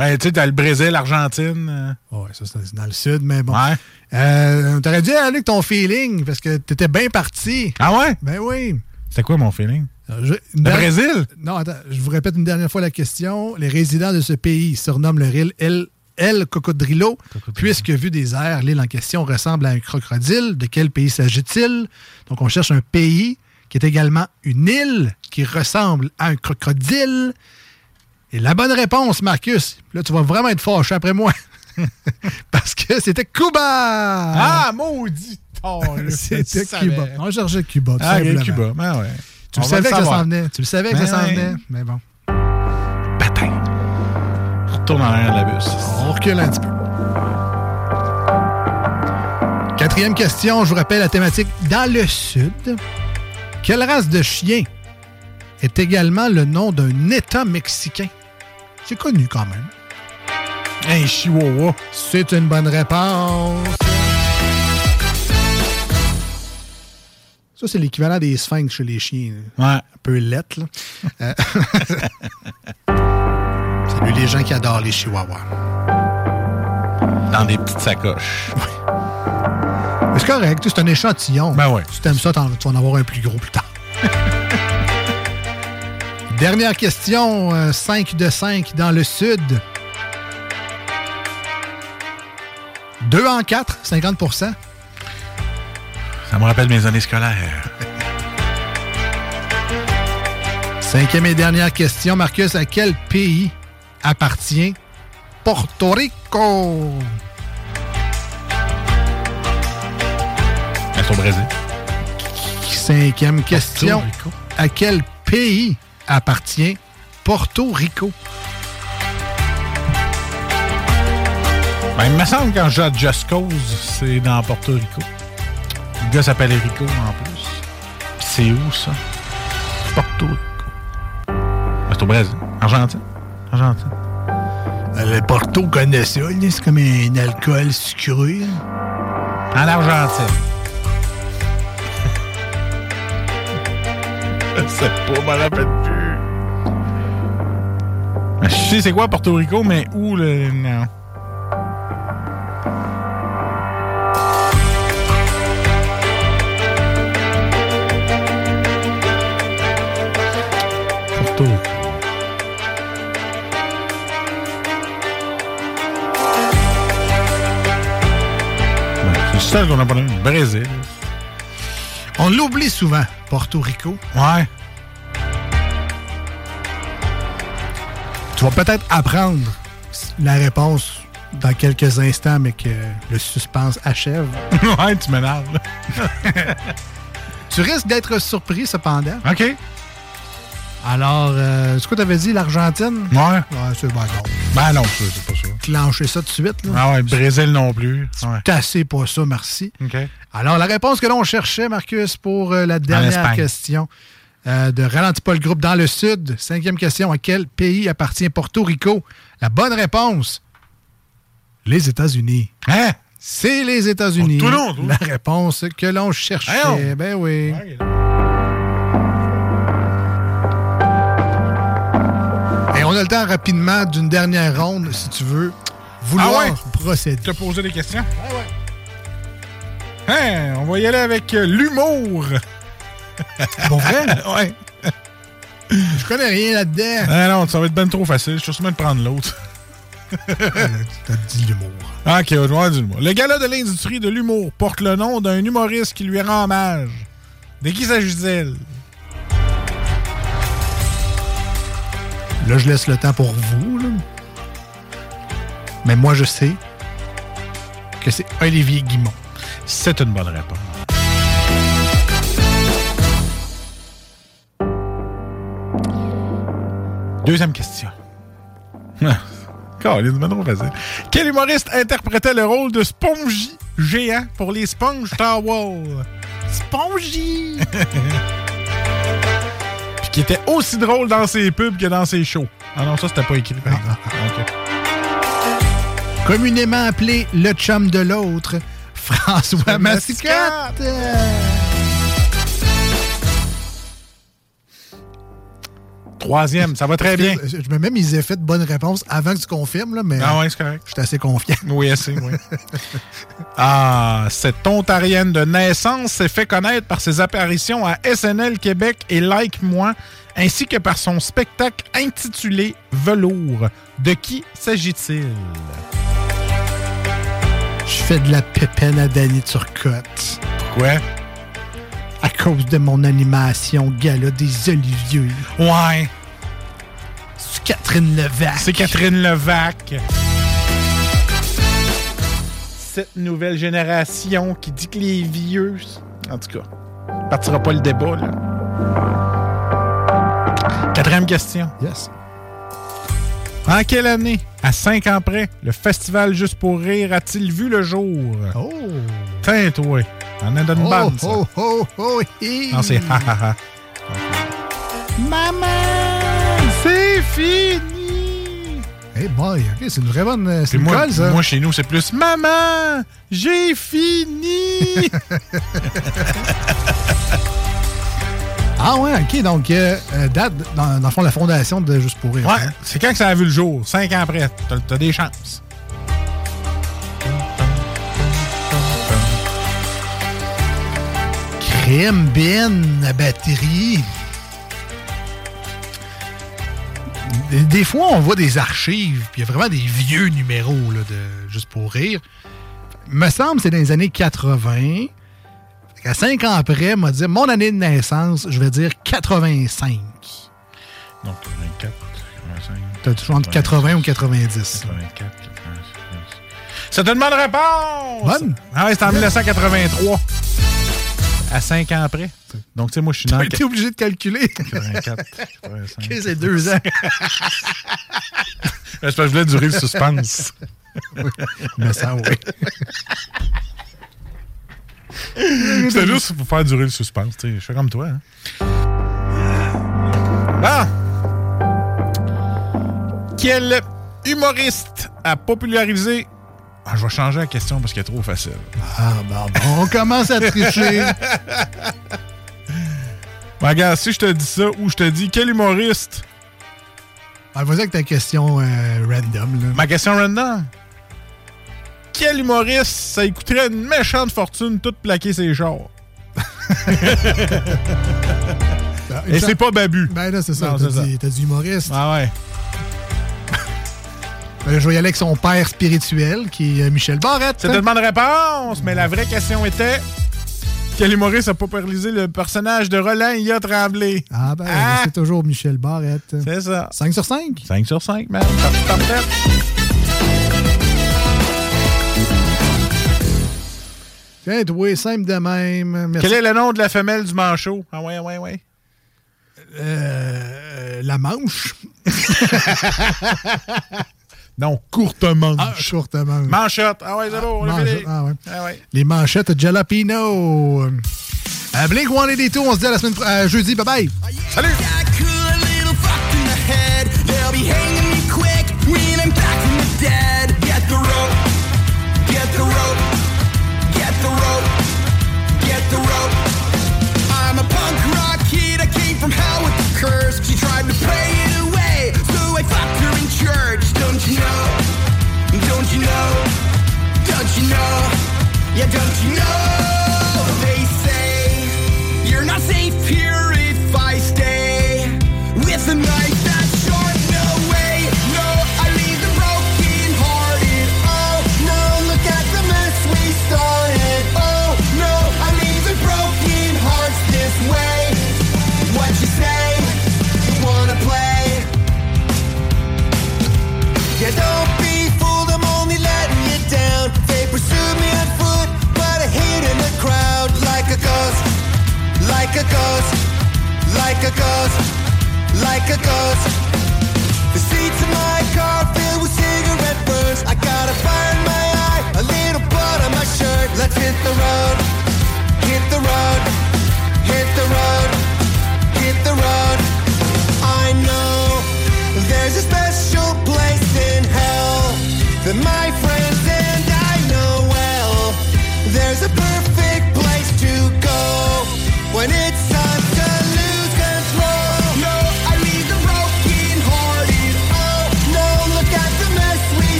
Ben, tu sais, t'as le Brésil, l'Argentine. euh. Ouais, ça, c'est dans le sud, mais bon. Ouais. Euh, T'aurais dû aller avec ton feeling, parce que t'étais bien parti. Ah ouais? Ben oui. C'était quoi mon feeling? Je- une Le dernière- Brésil? Non, attends, je vous répète une dernière fois la question. Les résidents de ce pays surnomment leur île El, El Cocodrilo, puisque vu des airs, l'île en question ressemble à un crocodile. De quel pays s'agit-il? Donc, on cherche un pays qui est également une île qui ressemble à un crocodile. Et la bonne réponse, Marcus, là, tu vas vraiment être fâché après moi. Parce que c'était Cuba! Ah, maudit! Oh, C'était. Cuba. On cherchait Cuba. tout Ah, ok, simplement. Cuba. Ben ouais. Tu le va savais que ça savoir. s'en venait. Tu le savais que Ben ça s'en venait. Mais bon. Retourne en arrière de la bus. On recule un petit peu. Quatrième question, je vous rappelle la thématique dans le sud. Quelle race de chien est également le nom d'un État mexicain? C'est connu quand même. Un chihuahua. C'est une bonne réponse. Ça, c'est l'équivalent des sphinx chez les chiens. Ouais. Un peu lettre, là. Euh, Salut les gens qui adorent les chihuahuas. Dans des petites sacoches. Mais c'est correct, c'est un échantillon. Ben ouais. Si t'aimes ça, tu vas en avoir un plus gros plus tard. Dernière question, euh, 5 de 5 dans le sud. 2 en 4, 50% Ça me rappelle mes années scolaires. Cinquième et dernière question, Marcus, à quel pays appartient Porto Rico? Au Brésil. Cinquième question, à quel pays appartient Porto Rico? Ben, il me semble quand je à Just Cause, c'est dans Porto Rico. Le gars s'appelle Rico en plus. C'est où ça? Porto Rico. Ben, c'est au Brésil. Argentine. Argentine. Le Porto connaît ça, c'est comme un alcool sucré. En Argentine. Sais pas, plus. Ben, Je sais c'est quoi Porto Rico, mais où le. Non. Porto Rico. Ben, C'est le seul qu'on n'a pas Brésil. On l'oublie souvent, Porto Rico. Ouais. Tu vas peut-être apprendre la réponse dans quelques instants, mais que le suspense achève. ouais, tu m'énerves. tu risques d'être surpris, cependant. OK. Alors, euh, c'est quoi t'avais dit, l'Argentine? Ouais. Ouais, c'est ben non. Ben non, c'est pas ça. Clencher ça tout de suite. Là. Ah ouais, Brésil non plus. Ouais. Tassez pas ça, merci. OK. Alors, la réponse que l'on cherchait, Marcus, pour euh, la dernière question euh, de Ralentis pas le groupe dans le sud. Cinquième question, à quel pays appartient Porto Rico? La bonne réponse, les États-Unis. Hein? C'est les États-Unis. Tout long, toi. La réponse que l'on cherchait. Ben oui. Et on a le temps rapidement d'une dernière ronde, si tu veux vouloir Ah ouais? procéder. Tu as posé des questions? Hein, on va y aller avec euh, l'humour. Bon vrai? ouais. Je connais rien là-dedans. Ah non, ça va être ben trop facile. Je suis sûrement de prendre l'autre. T'as dit l'humour. OK, on va voir du l'humour. Le gala de l'industrie de l'humour porte le nom d'un humoriste qui lui rend hommage. De qui s'agit-il? Là, je laisse le temps pour vous. là. Mais moi, je sais que c'est Olivier Guimont. C'est une bonne réponse. Deuxième question. Colin, c'est bien trop facile. Quel humoriste interprétait le rôle de Spongy géant pour les Sponge Towel? Spongy! Puis qui était aussi drôle dans ses pubs que dans ses shows. Ah non, ça, c'était pas écrit, par exemple. OK. Communément appelé le chum de l'autre, François Mascotte. Troisième, ça va très bien. Je me mets mes effets de bonne réponse avant que tu confirmes, là, mais Ah ouais, c'est correct. je suis assez confiant. Oui, assez, oui. ah, cette Ontarienne de naissance s'est fait connaître par ses apparitions à SNL Québec et Like Moi, ainsi que par son spectacle intitulé Velours. De qui s'agit-il? Je fais de la pépine à Danny Turcotte. Quoi? À cause de mon animation Gala des Oliviers. Ouais. C'est Catherine Levac. C'est Catherine Levac. Cette nouvelle génération qui dit que les vieux. En tout cas, partira pas le débat, là. Quatrième question. Yes. En quelle année, à cinq ans près, le festival Juste pour rire a-t-il vu le jour? Oh! Tiens, toi. En a d'une Oh, bonne, ça. oh, oh, oh, hi. Non, c'est ha ha ha. Maman! C'est fini! Hey boy, ok, c'est une vraie bonne. euh, C'est moi, colle, ça. moi, chez nous, c'est plus Maman, j'ai fini! Ah ouais, ok, donc euh, euh, date, dans, dans le fond, la fondation de Juste pour rire. ouais, hein. c'est quand que ça a vu le jour? Cinq ans après. T'as t'as des chances. Ben à batterie. Des, des fois, on voit des archives, puis il y a vraiment des vieux numéros là, de Juste pour rire. Me semble que c'est dans les années 80. À cinq ans après, m'a dit mon année de naissance, je vais dire 85. Donc, 84, 85. T'as toujours entre 80 ou 90. 84, C'est une bonne réponse! Bonne? Ah c'est en 1983. À 5 ans après. Donc, tu sais, moi, je suis dans... Été obligé de calculer. 84, 85. Ok, c'est deux ans. Parce que je voulais durer le suspense. Mais ça, oui. C'était juste pour faire durer le suspense. Je fais comme toi. Hein. Bon. Quel humoriste a popularisé. Ah, je vais changer la question parce qu'elle est trop facile. Ah, bon, bon, on commence à tricher. Bon, regarde, si je te dis ça ou je te dis quel humoriste? Ah, Vas-y avec ta question euh, random. Là. Ma question random? Quel humoriste ça coûterait une méchante fortune tout plaquer ses chars? Et c'est pas Babu. Ben là, c'est ça. T'as dit, dit humoriste. Ah ouais. Je vais y aller avec son père spirituel, qui est euh, Michel Barrette. C'est une bonne réponse, mais la vraie question était quel humoriste a popularisé le personnage de Roland Ia Tremblay? Ah ben, Ah! c'est toujours Michel Barrette. C'est ça. 5 sur 5. 5 sur 5, man. Top. Tiens, toi, simple de même. Merci. Quel est le nom de la femelle du manchot? Ah ouais, ouais, ouais. Euh, la manche. non, courte manche. Ah, courte manche. Manchette. Ah ouais, c'est beau, on l'a Manchette, fait. ah ouais. Ah ouais. Les manchettes Jalapino. Euh, Blink 182, on se dit à la semaine pro- euh, jeudi. Bye bye. Salut!